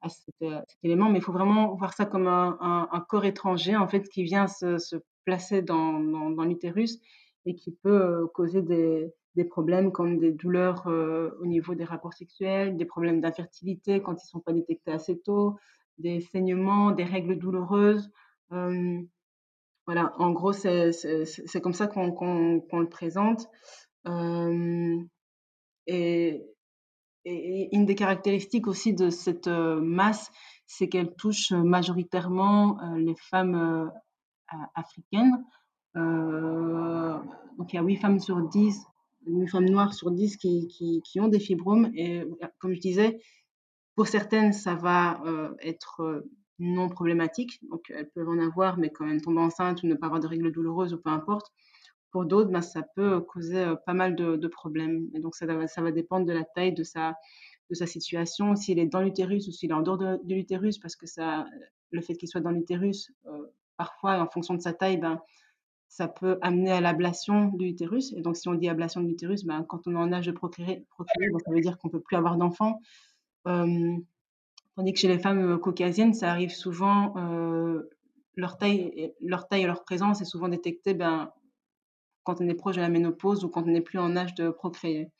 à cet, élément, mais il faut vraiment voir ça comme un, corps étranger en fait qui vient se, placer dans l'utérus et qui peut causer des, des problèmes comme des douleurs euh, au niveau des rapports sexuels, des problèmes d'infertilité quand ils ne sont pas détectés assez tôt, des saignements, des règles douloureuses. Euh, voilà, en gros, c'est comme ça qu'on le présente. Euh, et, et, une des caractéristiques aussi de cette masse, c'est qu'elle touche majoritairement les femmes africaines. donc il y a 8 femmes sur 10 une femme noire sur 10 qui, qui, qui, ont des fibromes. Et comme je disais, pour certaines, ça va euh, être euh, non problématique. Donc, elles peuvent en avoir, mais quand même tomber enceinte ou ne pas avoir de règles douloureuses ou peu importe. Pour d'autres, ben, ça peut causer euh, pas mal de, de, problèmes. Et donc, ça, ça va dépendre de la taille de sa, de sa situation, s'il est dans l'utérus ou s'il est en dehors de, l'utérus, parce que ça, le fait qu'il soit dans l'utérus, parfois, en fonction de sa taille, ben, ça peut amener à l'ablation de l'utérus. Et donc, si on dit ablation de l'utérus, ben, quand on est en âge de procréer, procréer ça veut dire qu'on ne peut plus avoir d'enfants. Euh, tandis que chez les femmes caucasiennes, ça arrive souvent, euh, leur, taille, leur taille et leur présence est souvent détectée ben, quand on est proche de la ménopause ou quand on n'est plus en âge de procréer.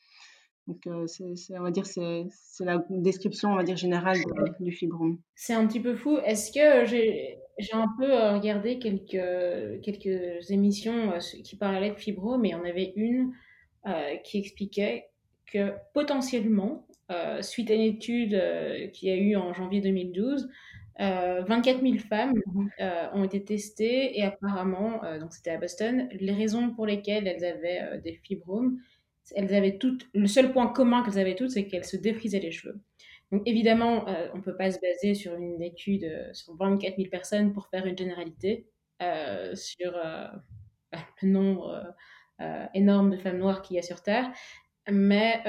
Donc, euh, c'est, on va dire, c'est, la description, on va dire, générale du fibrome. C'est un petit peu fou. Est-ce que j'ai, j'ai un peu euh, regardé quelques, quelques émissions euh, qui parlaient de fibro, mais il y en avait une euh, qui expliquait que potentiellement, suite à une étude qu'il y a eu en janvier 2012, 24 000 femmes mmh ont été testées et apparemment, donc c'était à Boston, les raisons pour lesquelles elles avaient des fibromes, elles avaient toutes, le seul point commun qu'elles avaient toutes, c'est qu'elles se défrisaient les cheveux. Donc évidemment, euh, on ne peut pas se baser sur une étude euh, sur 24 000 personnes pour faire une généralité euh, sur le nombre énorme de femmes noires qu'il y a sur Terre. Mais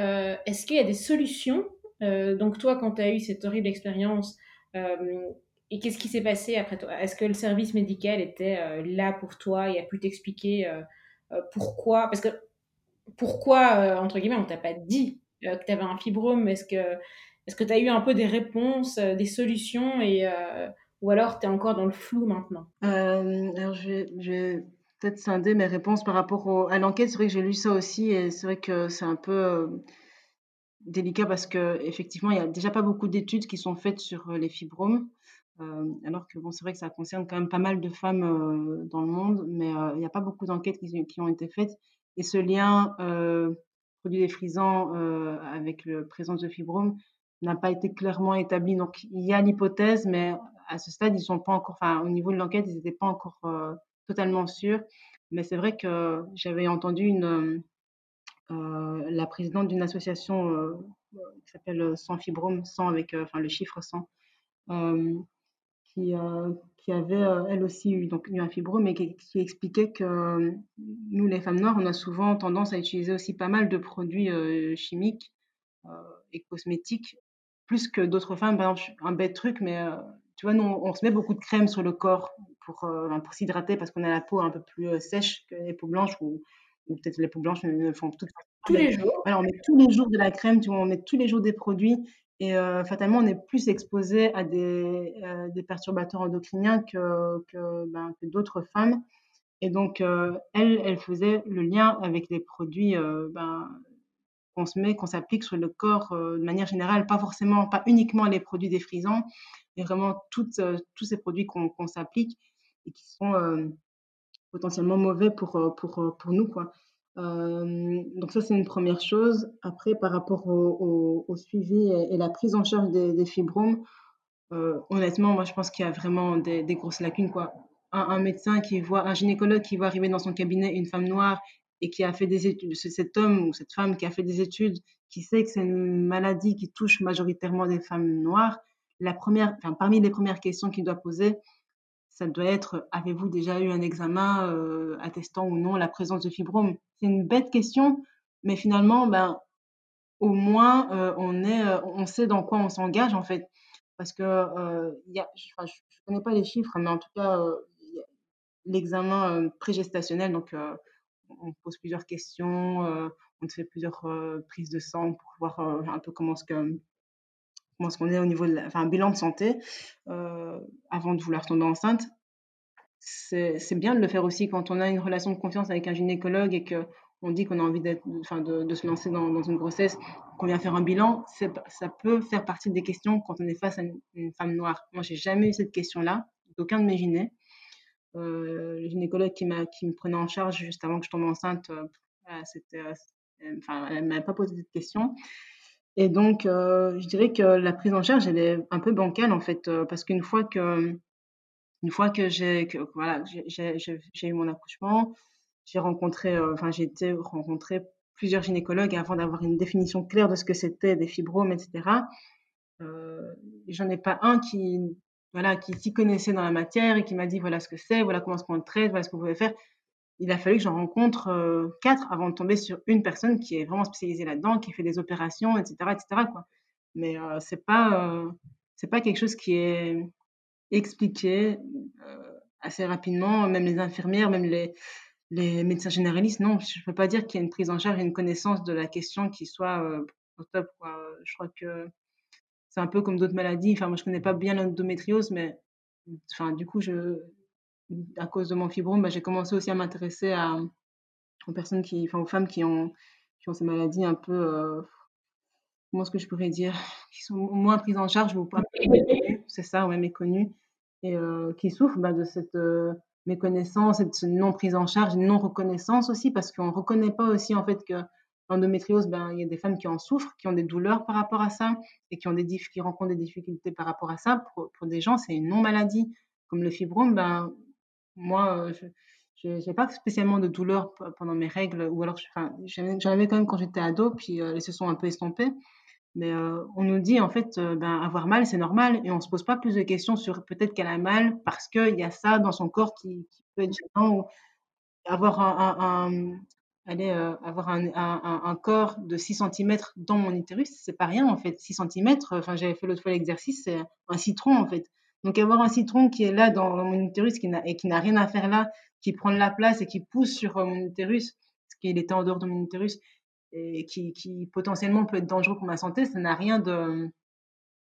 est-ce qu'il y a des solutions Donc toi, quand tu as eu cette horrible expérience, et qu'est-ce qui s'est passé après toi? Est-ce que le service médical était là pour toi et a pu t'expliquer pourquoi? Parce que pourquoi, entre guillemets, on t'a pas dit que tu avais un fibrome? Est-ce que est-ce que tu as eu un peu des réponses, euh, des solutions, et, euh, ou alors tu es encore dans le flou maintenant? Euh, Alors, je vais, peut-être scinder mes réponses par rapport à l'enquête. C'est vrai que j'ai lu ça aussi, et c'est vrai que c'est un peu délicat parce qu'effectivement, il y a déjà pas beaucoup d'études qui sont faites sur, les fibromes. alors que bon, c'est vrai que ça concerne quand même pas mal de femmes, dans le monde, mais il n'y a pas beaucoup d'enquêtes qui qui ont été faites et ce lien, produit défrisant, avec la présence de fibromes n'a pas été clairement établi. Donc il y a l'hypothèse, mais à ce stade, ils sont pas encore enfin, au niveau de l'enquête, ils n'étaient pas encore, totalement sûrs. Mais c'est vrai que j'avais entendu une, euh, la présidente d'une association euh, qui s'appelle Sans Fibrome, sans avec euh, enfin, le chiffre 100, qui, qui avait elle aussi eu, donc, eu un fibrome mais qui, expliquait que nous, les femmes noires, on a souvent tendance à utiliser aussi pas mal de produits chimiques et cosmétiques, plus que d'autres femmes. Par exemple, un bête truc, mais tu vois, nous, on, se met beaucoup de crème sur le corps pour, pour s'hydrater parce qu'on a la peau un peu plus sèche que les peaux blanches ou, ou peut-être les peaux blanches ne font tout tous les jours. Alors, on met tous les jours de la crème, tu vois, on met tous les jours des produits et euh, fatalement, on est plus exposé à des, euh, des perturbateurs endocriniens que, que, ben, que d'autres femmes. Et donc, euh, elle, elle faisait le lien avec les produits ben, qu'on se met, qu'on s'applique sur le corps de manière générale, pas forcément, pas uniquement les produits défrisants, mais vraiment toutes, tous ces produits qu'on s'applique et qui sont potentiellement mauvais pour, euh, pour, euh, pour nous. Quoi. Euh, donc ça, c'est une première chose. Après, par rapport au, suivi et, la prise en charge des, fibromes, honnêtement, moi, je pense qu'il y a vraiment des, grosses lacunes. Quoi. Un, médecin qui voit, un gynécologue qui voit arriver dans son cabinet une femme noire et qui a fait des études, cet homme ou cette femme qui a fait des études, qui sait que c'est une maladie qui touche majoritairement des femmes noires, la première, parmi les premières questions qu'il doit poser, ça doit être avez-vous déjà eu un examen euh, attestant ou non la présence de fibromes C'est une bête question, mais finalement, ben, au moins, euh, on, est, euh, on sait dans quoi on s'engage en fait. Parce que je ne connais pas les chiffres, mais en tout cas, l'examen prégestationnel, donc on pose plusieurs questions, on te fait plusieurs prises de sang pour voir un peu comment ce que comment est-ce qu'on est au niveau de enfin, un bilan de santé euh, avant de vouloir tomber enceinte. C'est bien de le faire aussi quand on a une relation de confiance avec un gynécologue et qu'on dit qu'on a envie enfin, de, se lancer dans, dans une grossesse, qu'on vient faire un bilan. Ça peut faire partie des questions quand on est face à une, femme noire. Moi, j'ai jamais eu cette question-là, d'aucun de mes gynés. Euh, le gynécologue qui, me prenait en charge juste avant que je tombe enceinte, euh, enfin, elle ne m'avait pas posé cette question. Et donc, euh, je dirais que la prise en charge, elle est un peu bancale en fait, euh, parce qu'une fois que, une fois que j'ai, eu mon accouchement, j'ai rencontré, euh, j'ai été plusieurs gynécologues avant d'avoir une définition claire de ce que c'était des fibromes, etc. Euh, j'en ai pas un qui, voilà, qui s'y connaissait dans la matière et qui m'a dit voilà ce que c'est, voilà comment est-ce qu'on le traite, voilà ce que vous pouvez faire il a fallu que j'en rencontre euh, quatre avant de tomber sur une personne qui est vraiment spécialisée là-dedans, qui fait des opérations, etc., etc. Quoi. Mais euh, c'est pas euh, c'est pas quelque chose qui est expliqué assez rapidement. Même les infirmières, même les les médecins généralistes, non, je peux pas dire qu'il y a une prise en charge et une connaissance de la question qui soit au top. Quoi. Je crois que c'est un peu comme d'autres maladies. Enfin, moi, je connais pas bien l'endométriose, mais enfin, du coup, je à cause de mon fibrome, bah, j'ai commencé aussi à m'intéresser à, aux personnes qui, enfin, aux femmes qui ont, qui ont ces maladies un peu, euh, comment est-ce que je pourrais dire, qui sont moins prises en charge ou pas c'est ça, ouais, méconnues, et euh, qui souffrent bah, de cette euh, méconnaissance et de cette non prise en charge, non reconnaissance aussi, parce qu'on ne reconnaît pas aussi en fait que l'endométriose, ben, il y a des femmes qui en souffrent, qui ont des douleurs par rapport à ça, et qui, ont des qui rencontrent des difficultés par rapport à ça. Pour, pour des gens, c'est une non-maladie. Comme le fibrome, ben, moi, euh, je n'ai pas spécialement de douleur pendant mes règles, ou alors j'en avais quand même quand j'étais ado, puis euh, elles se sont un peu estompées. Mais euh, on nous dit en fait, ben, avoir mal, c'est normal, et on se pose pas plus de questions sur peut-être qu'elle a mal parce qu'il y a ça dans son corps qui, peut être gênant, avoir un, allez, avoir un, un, corps de 6 cm dans mon utérus, c'est pas rien en fait. 6 cm, enfin j'avais fait l'autre fois l'exercice, c'est un citron en fait. Donc avoir un citron qui est là dans mon utérus qui et qui n'a rien à faire là, qui prend de la place et qui pousse sur euh, mon utérus, parce qu'il était en dehors de mon utérus, et qui, qui potentiellement peut être dangereux pour ma santé, ça n'a rien de,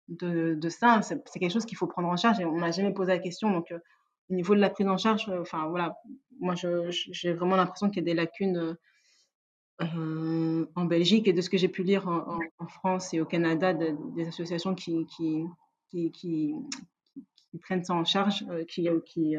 de, de ça. C'est quelque chose qu'il faut prendre en charge et on m'a jamais posé la question. Donc euh, au niveau de la prise en charge, euh, enfin voilà, moi j'ai vraiment l'impression qu'il y a des lacunes en Belgique et de ce que j'ai pu lire en, France et au Canada, des associations qui, prennent ça en charge, qui, qui,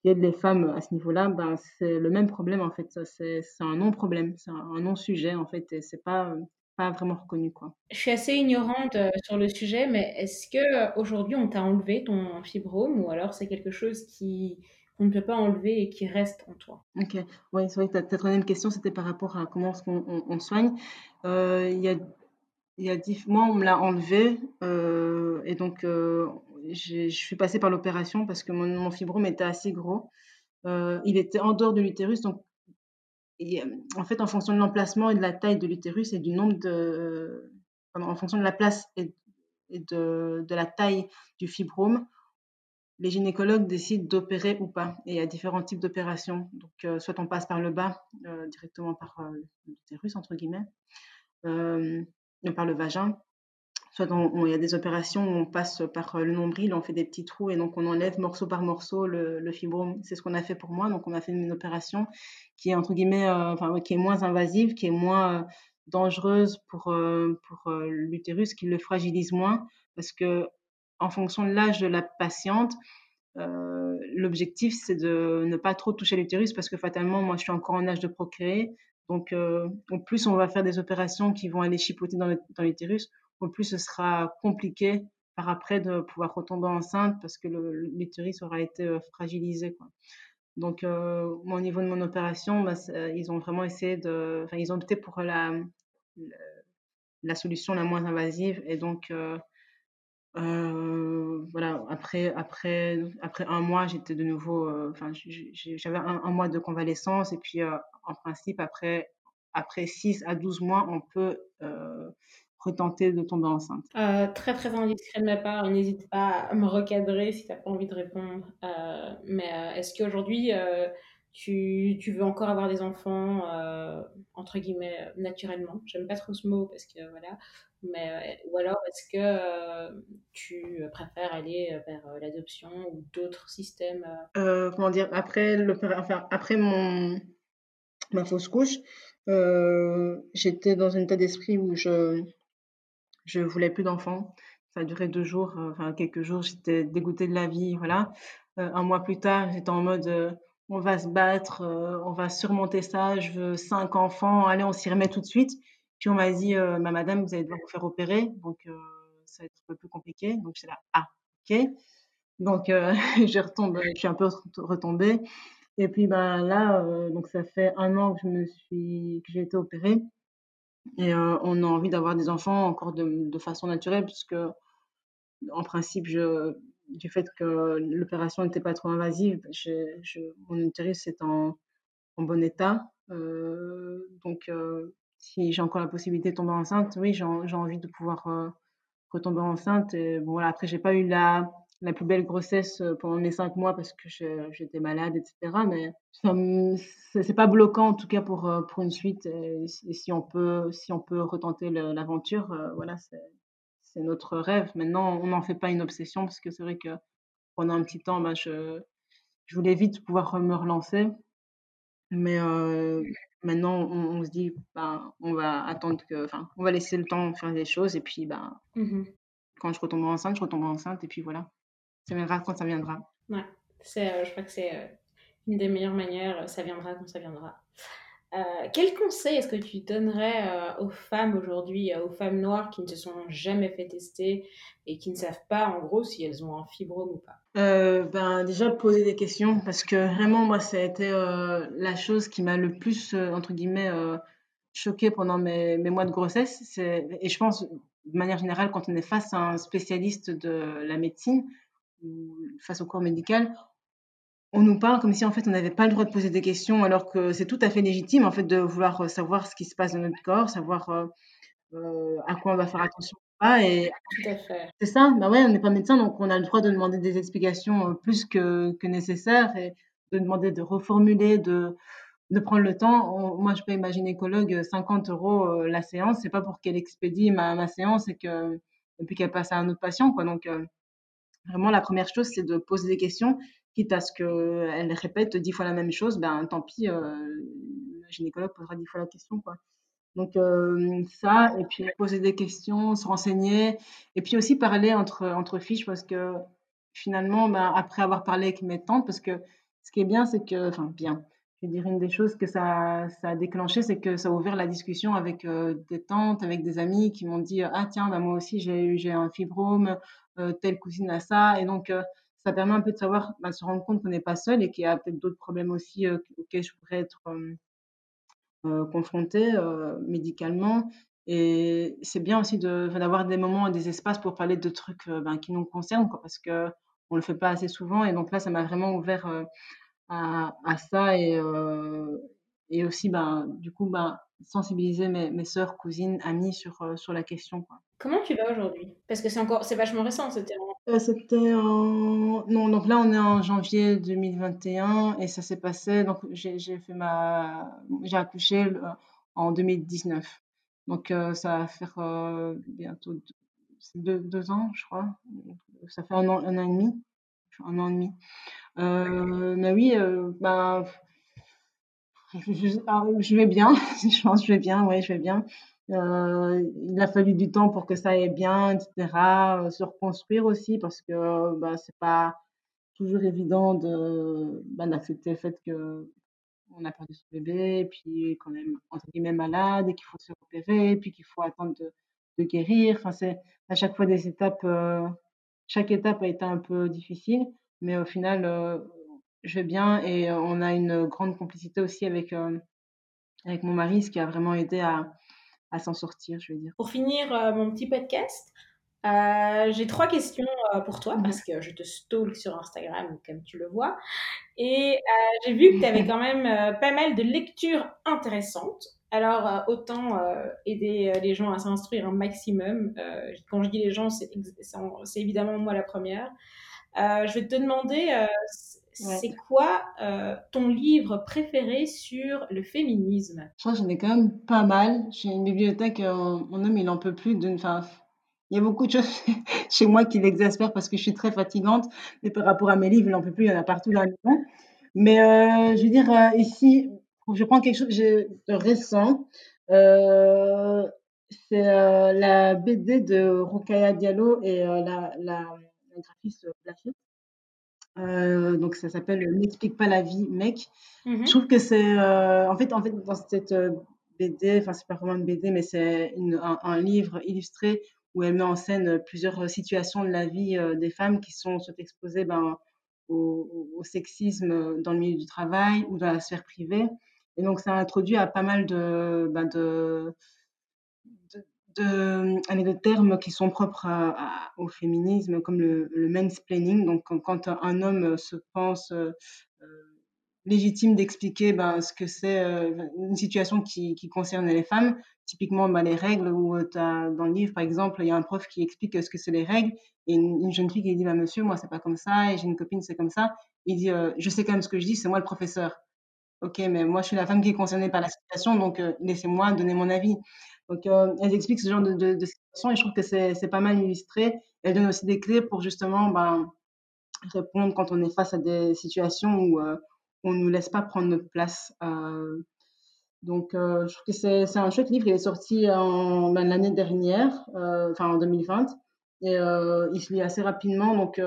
qui aident les femmes à ce niveau-là, ben, c'est le même problème en fait. C'est un non-problème, c'est un non-sujet en fait. Et c'est pas, pas vraiment reconnu quoi. Je suis assez ignorante sur le sujet, mais est-ce que aujourd'hui on t'a enlevé ton fibrome ou alors c'est quelque chose qui qu'on ne peut pas enlever et qui reste en toi Ok, oui, c'est vrai que ta, troisième question c'était par rapport à comment on, soigne. Euh, y a y a dix mois, on me l'a enlevé euh, et donc euh, je suis passée par l'opération parce que mon, fibrome était assez gros. Euh, il était en dehors de l'utérus, donc en fait, en fonction de l'emplacement et de la taille de l'utérus et du nombre de, en fonction de la place et, de, de, la taille du fibrome, les gynécologues décident d'opérer ou pas. Et il y a différents types d'opérations. Donc, soit on passe par le bas, directement par l'utérus, entre guillemets, par le vagin, soit il y a des opérations où on passe par euh, le nombril, on fait des petits trous et donc on enlève morceau par morceau le, fibrome. C'est ce qu'on a fait pour moi. Donc on a fait une opération qui est entre guillemets, euh, enfin, qui est moins invasive, qui est moins euh, dangereuse pour, pour l'utérus, qui le fragilise moins parce que en fonction de l'âge de la patiente, l'objectif c'est de ne pas trop toucher l'utérus parce que fatalement moi je suis encore en âge de procréer donc en plus on va faire des opérations qui vont aller chipoter dans l'utérus au plus ce sera compliqué par après de pouvoir retomber enceinte parce que l'utérus aura été euh, fragilisé. Donc, euh, au niveau de mon opération, bah, ils ont vraiment essayé de. Enfin, ils ont opté pour la, solution la moins invasive. Et donc, euh, voilà, après, après, après un mois, j'étais de nouveau. Enfin, j'avais un, mois de convalescence. Et puis, en principe, après, après 6 à 12 mois, on peut retenter de tomber enceinte euh, Très très indiscret de ma part, n'hésite pas à me recadrer si tu n'as pas envie de répondre. Euh, mais euh, est-ce qu'aujourd'hui tu, tu, veux encore avoir des enfants entre guillemets naturellement? J'aime pas trop ce mot parce que voilà. Mais, ou alors est-ce que tu préfères aller vers l'adoption ou d'autres systèmes Comment dire Après, enfin, après mon ma fausse couche, j'étais dans un état d'esprit où je je voulais plus d'enfants. Ça a duré deux jours, euh, enfin quelques jours, j'étais dégoûtée de la vie, voilà. Euh, un mois plus tard, j'étais en mode euh, on va se battre, on va surmonter ça, je veux cinq enfants, allez, on s'y remet tout de suite. Puis on m'a dit, bah, madame, vous allez devoir vous faire opérer, donc ça va être un peu plus compliqué. Donc j'étais là, ah, ok. Donc (laughs) je retombe, je suis un peu retombée. Et puis ben là, donc ça fait un an que je me suis, que j'ai été opérée. Et on a envie d'avoir des enfants encore de, façon naturelle, puisque en principe, je, du fait que l'opération n'était pas trop invasive, je, je, mon utérus est en, en bon état. donc, si j'ai encore la possibilité de tomber enceinte, oui, j'ai envie de pouvoir retomber enceinte. Et bon, voilà, après, j'ai pas eu la, la plus belle grossesse euh, pendant mes cinq mois parce que j'étais malade, etc. Mais c'est pas bloquant en tout cas pour, euh, pour une suite. Si on peut, si on peut retenter l'aventure, euh, voilà, c'est notre rêve. Maintenant, on n'en fait pas une obsession parce que c'est vrai que pendant un petit temps, bah, je, je voulais vite pouvoir me relancer. Mais maintenant, on, se dit, bah, on va attendre que, enfin, on va laisser le temps faire des choses et puis, bah, mmh quand je retombe enceinte, je retombe enceinte et puis voilà. Ça viendra quand ça viendra. Ouais, c'est, je crois que c'est une des meilleures manières. Ça viendra quand ça viendra. Quel conseil est-ce que tu donnerais aux femmes aujourd'hui, aux femmes noires qui ne se sont jamais fait tester et qui ne savent pas en gros si elles ont un fibrome ou pas? Ben, Déjà poser des questions parce que vraiment moi ça a été la chose qui m'a le plus entre guillemets choquée pendant mes, mes, mois de grossesse. Et je pense de manière générale quand on est face à un spécialiste de la médecine, face au corps médical, on nous parle comme si en fait on n'avait pas le droit de poser des questions, alors que c'est tout à fait légitime en fait de vouloir euh, savoir ce qui se passe dans notre corps, savoir euh, euh, à quoi on va faire attention pas. Et tout à fait. C'est ça. Bah ouais, on n'est pas médecin, donc on a le droit de demander des explications plus que, que nécessaire et de demander de reformuler, de, de prendre le temps. moi, je paye ma gynécologue 50 euros la séance. C'est pas pour qu'elle expédie ma, ma séance et que et puis qu'elle passe à un autre patient, quoi. Donc Vraiment, la première chose, c'est de poser des questions, quitte à ce qu'elle répète dix fois la même chose, ben tant pis, euh, gynécologue posera dix fois la question, quoi. Donc ça, et puis poser des questions, se renseigner, et puis aussi parler entre, entre filles, parce que finalement, ben, après avoir parlé avec mes tantes, parce que ce qui est bien, c'est que, enfin bien, je dire une des choses que ça, ça a déclenché, c'est que ça a ouvert la discussion avec des tantes, avec des amis qui m'ont dit ah tiens, ben, moi aussi j'ai j'ai un fibrome, telle cousine a ça, et donc ça permet un peu de savoir, ben, se rendre compte qu'on n'est pas seul et qu'il y a peut-être d'autres problèmes aussi auxquels je pourrais être confrontée médicalement. Et c'est bien aussi d'avoir des moments, des espaces pour parler de trucs ben, qui nous concernent, parce que on le fait pas assez souvent. Et donc là, ça m'a vraiment ouvert à, ça et, et aussi, ben, du coup, ben, sensibiliser mes, mes soeurs, cousines, amies sur, sur la question. Quoi. Comment tu vas aujourd'hui? Parce que c'est encore, c'est vachement récent, c'était en... c'était en... Non, donc là, on est en janvier 2021 et ça s'est passé, donc j'ai fait ma... J'ai accouché en 2019. Donc ça va faire bientôt deux, deux, ans, je crois. Ça fait un an, un an et demi. Un an et demi. mais oui, ah, je, vais bien, (laughs) je pense que je vais bien, oui, je vais bien. Euh, il a fallu du temps pour que ça aille bien, etc. Euh, se reconstruire aussi parce que bah, c'est pas toujours évident de bah, d'accepter le fait que on a perdu son bébé, et puis qu'on est entre guillemets malade et qu'il faut se repérer, et puis qu'il faut attendre de, guérir. Enfin, c'est à chaque fois des étapes. Euh, chaque étape a été un peu difficile, mais au final, je vais bien et on a une grande complicité aussi avec, avec mon mari, ce qui a vraiment aidé à, à s'en sortir, je veux dire. Pour finir mon petit podcast, j'ai trois questions pour toi parce que je te stalk sur Instagram, comme tu le vois. Et j'ai vu que tu avais (laughs) quand même pas mal de lectures intéressantes. Alors, autant aider les gens à s'instruire un maximum. quand je dis les gens, c'est évidemment moi la première. je vais te demander c'est quoi euh, ton livre préféré sur le féminisme? Je crois que j'en ai quand même pas mal. J'ai une bibliothèque, euh, mon homme, il en peut plus. De, enfin, il y a beaucoup de choses (laughs) chez moi qui l'exaspèrent parce que je suis très fatigante. Mais par rapport à mes livres, il n'en peut plus, il y en a partout dans le monde. Mais euh, je veux dire, ici, je prends quelque chose de récent. c'est la BD de Rokaya Diallo et la, la, la graphiste Blachette. Euh, donc ça s'appelle N'explique pas la vie, mec. Mmh je trouve que c'est euh, en fait en fait dans cette euh, BD, enfin c'est pas vraiment une BD, mais c'est un, livre illustré où elle met en scène plusieurs situations de la vie des femmes qui sont soit exposées ben, au, au, sexisme dans le milieu du travail ou dans la sphère privée. Et donc ça introduit à pas mal de, ben, de de, de termes qui sont propres au féminisme, comme le, le mansplaining. Donc, quand, un homme se pense euh, euh, légitime d'expliquer ben, ce que c'est euh, une situation qui, concerne les femmes, typiquement ben, les règles, où as, dans le livre, par exemple, il y a un prof qui explique ce que c'est les règles, et une, jeune fille qui dit, ben, monsieur, moi, c'est pas comme ça, et j'ai une copine, c'est comme ça. Il dit, je sais quand même ce que je dis, c'est moi le professeur. Ok, mais moi, je suis la femme qui est concernée par la situation, donc laissez-moi donner mon avis. Donc, euh, elle explique ce genre de, de, situation et je trouve que c'est pas mal illustré. Elle donne aussi des clés pour justement ben, répondre quand on est face à des situations où euh, on ne nous laisse pas prendre notre place. Euh, donc, je trouve que c'est un chouette livre. Il est sorti en ben, l'année dernière, enfin en 2020. Et il se lit assez rapidement. Donc,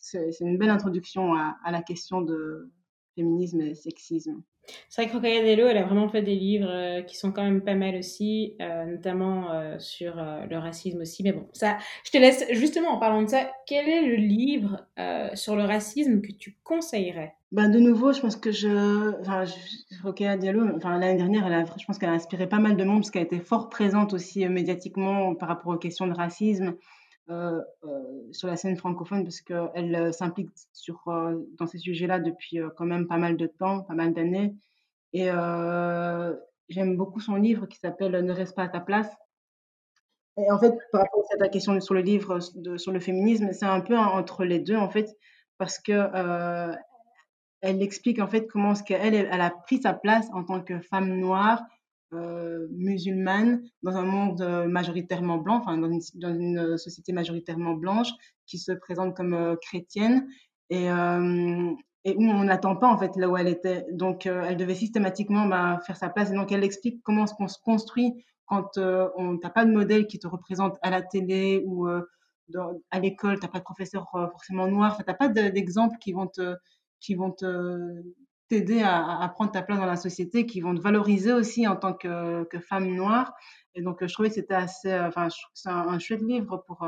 c'est une belle introduction à, à la question de féminisme et sexisme. C'est vrai que Rocaille elle a vraiment fait des livres euh, qui sont quand même pas mal aussi, euh, notamment euh, sur le racisme aussi. Mais bon, ça, je te laisse justement en parlant de ça. Quel est le livre sur le racisme que tu conseillerais? Ben de nouveau, je pense que je, enfin, Diallo, enfin l'année dernière, elle a, je pense qu'elle a inspiré pas mal de monde parce qu'elle été fort présente aussi médiatiquement par rapport aux questions de racisme. Euh, euh, sur la scène francophone parce qu'elle euh, s'implique sur, dans ces sujets-là depuis quand même pas mal de temps, pas mal d'années. Et j'aime beaucoup son livre qui s'appelle Ne reste pas à ta place. Et en fait, par rapport à ta question sur le livre de, sur le féminisme, c'est un peu entre les deux, en fait, parce que elle explique en fait comment ce qu'elle elle a pris sa place en tant que femme noire euh, musulmane dans un monde euh, majoritairement blanc, enfin dans une, euh, société majoritairement blanche qui se présente comme chrétienne. Et, où on n'attend pas en fait là où elle était. Donc elle devait systématiquement bah, faire sa place. Et donc elle explique comment on se construit quand on t'as pas de modèle qui te représente à la télé ou à l'école, t'as pas de professeur forcément noir, t'as pas d'exemples qui vont te t'aider à, prendre ta place dans la société, qui vont te valoriser aussi en tant que, femme noire. Et donc, je trouvais que c'était assez, enfin, c'est un, un, chouette livre pour,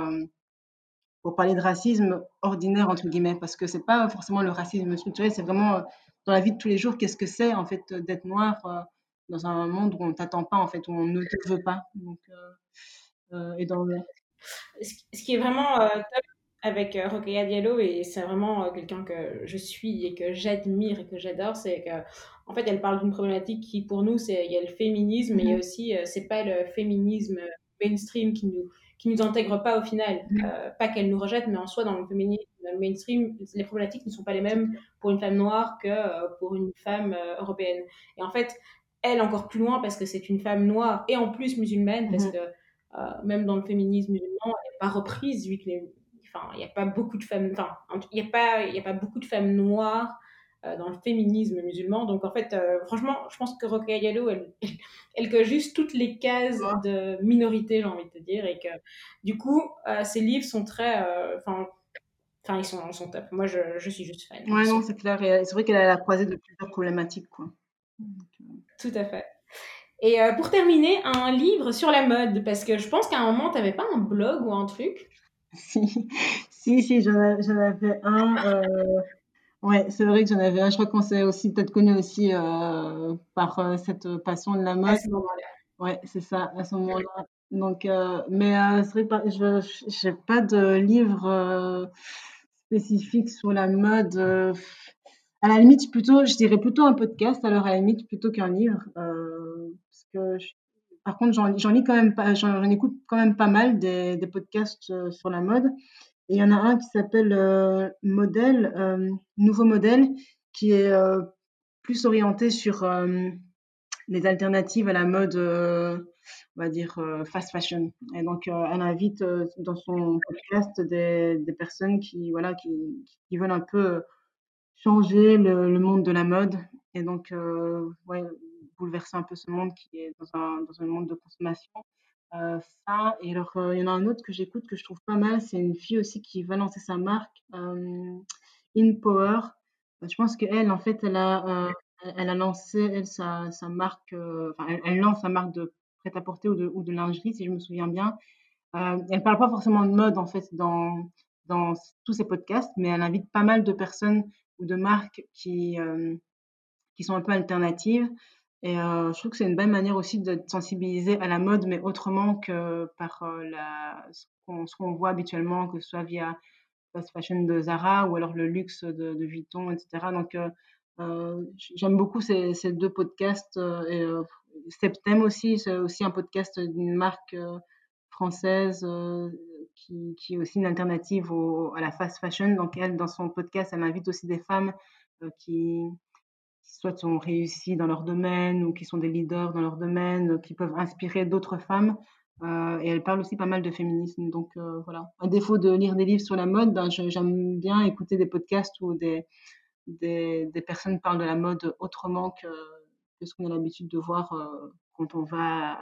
pour parler de racisme ordinaire, entre guillemets, parce que c'est pas forcément le racisme structuré, c'est vraiment euh, dans la vie de tous les jours, qu'est-ce que c'est, en fait, d'être noir euh, dans un monde où on t'attend pas, en fait, où on ne te veut pas. Donc, euh, et dans Ce qui est vraiment top avec euh, Rokhaya Diallo, et c'est vraiment quelqu'un que je suis et que j'admire et que j'adore, c'est que en fait, elle parle d'une problématique qui, pour nous, c'est il y a le féminisme, mais il y a mm-hmm. aussi, c'est pas le féminisme mainstream qui nous qui nous intègre pas au final. Mm. Euh, pas qu'elle nous rejette, mais en soi, dans le féminisme mainstream, les problématiques ne sont pas les mêmes pour une femme noire que euh, pour une femme euh, européenne. Et en fait, elle encore plus loin parce que c'est une femme noire et en plus musulmane, parce mm-hmm. que même dans le féminisme musulman, elle n'est pas reprise vu que enfin, il n'y a pas beaucoup de femmes, enfin, il n'y a pas, il a pas beaucoup de femmes noires euh, dans le féminisme musulman. Donc en fait, euh, franchement, je pense que Rokhaya Diallo, elle, (laughs) elle, coche juste toutes les cases de minorité, j'ai envie de te dire, et que du coup, euh, ses livres sont très, enfin, enfin, ils sont, sont top. Moi, je, je suis juste fan. Ouais, non, c'est clair. C'est vrai qu'elle a la croisée de plusieurs problématiques, quoi. Tout à fait. Et pour terminer, un livre sur la mode, parce que je pense qu'à un moment, tu n'avais pas un blog ou un truc? Si, si, si j'en avais un. Ouais, c'est vrai que j'en avais un. Je crois qu'on s'est aussi peut-être connu aussi euh, par euh, cette passion de la mode. À ce moment-là. Ouais, c'est ça, à ce moment-là. Donc, euh, mais c'est vrai que je n'ai pas de livre spécifique sur la mode. à la limite, plutôt, je dirais plutôt un podcast, alors à la limite, plutôt qu'un livre. parce que par contre, j'en lis pas, écoute quand même pas mal des, podcasts sur la mode. Il y en a un qui s'appelle euh, euh, Nouveau Modèle, qui est euh, plus orienté sur les alternatives à la mode, on va dire, fast fashion. Et donc, elle invite dans son podcast des, personnes qui, voilà, qui, veulent un peu changer le, monde de la mode. Et donc, bouleverser un peu ce monde qui est dans un, dans un monde de consommation. Euh, ça et alors, euh, il y en a un autre que j'écoute que je trouve pas mal, c'est une fille aussi qui va lancer sa marque, euh, In Power. je pense qu'elle, en fait, elle a, elle a lancé, elle, sa marque, enfin, elle lance sa marque de prêt-à-porter ou de ou de lingerie, si je me souviens bien. Elle parle pas forcément de mode, en fait, dans dans tous ses podcasts, mais elle invite pas mal de personnes ou de marques qui, qui sont un peu alternatives et euh, je trouve que c'est une bonne manière aussi de sensibiliser à la mode, mais autrement que par euh, la, ce qu'on voit habituellement, que ce soit via fast fashion de Zara ou alors le luxe de, de Vuitton, etc. Donc, euh, j'aime beaucoup ces, ces, deux podcasts. et Septem aussi, c'est aussi un podcast d'une marque française qui, qui, est aussi une alternative à la fast fashion. Donc, elle, dans son podcast, elle invite aussi des femmes qui soit sont réussis dans leur domaine ou qui sont des leaders dans leur domaine, qui peuvent inspirer d'autres femmes. Euh, et elle parle aussi pas mal de féminisme. Donc euh, voilà. À défaut de lire des livres sur la mode, ben, j'aime bien écouter des podcasts où des, des, personnes parlent de la mode autrement que, que ce qu'on a l'habitude de voir euh, quand on va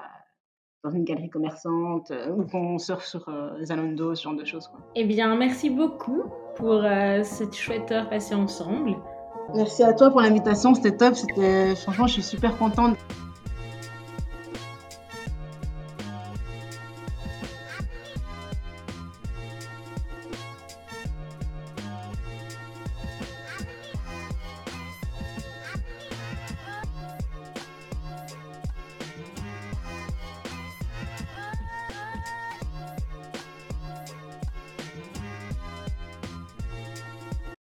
dans une galerie commerçante ou qu'on surfe sur Zalando, ce genre de choses. Eh bien, merci beaucoup pour cette chouette heure passée ensemble. Merci à toi pour l'invitation, c'était top. C'était franchement, je suis super contente.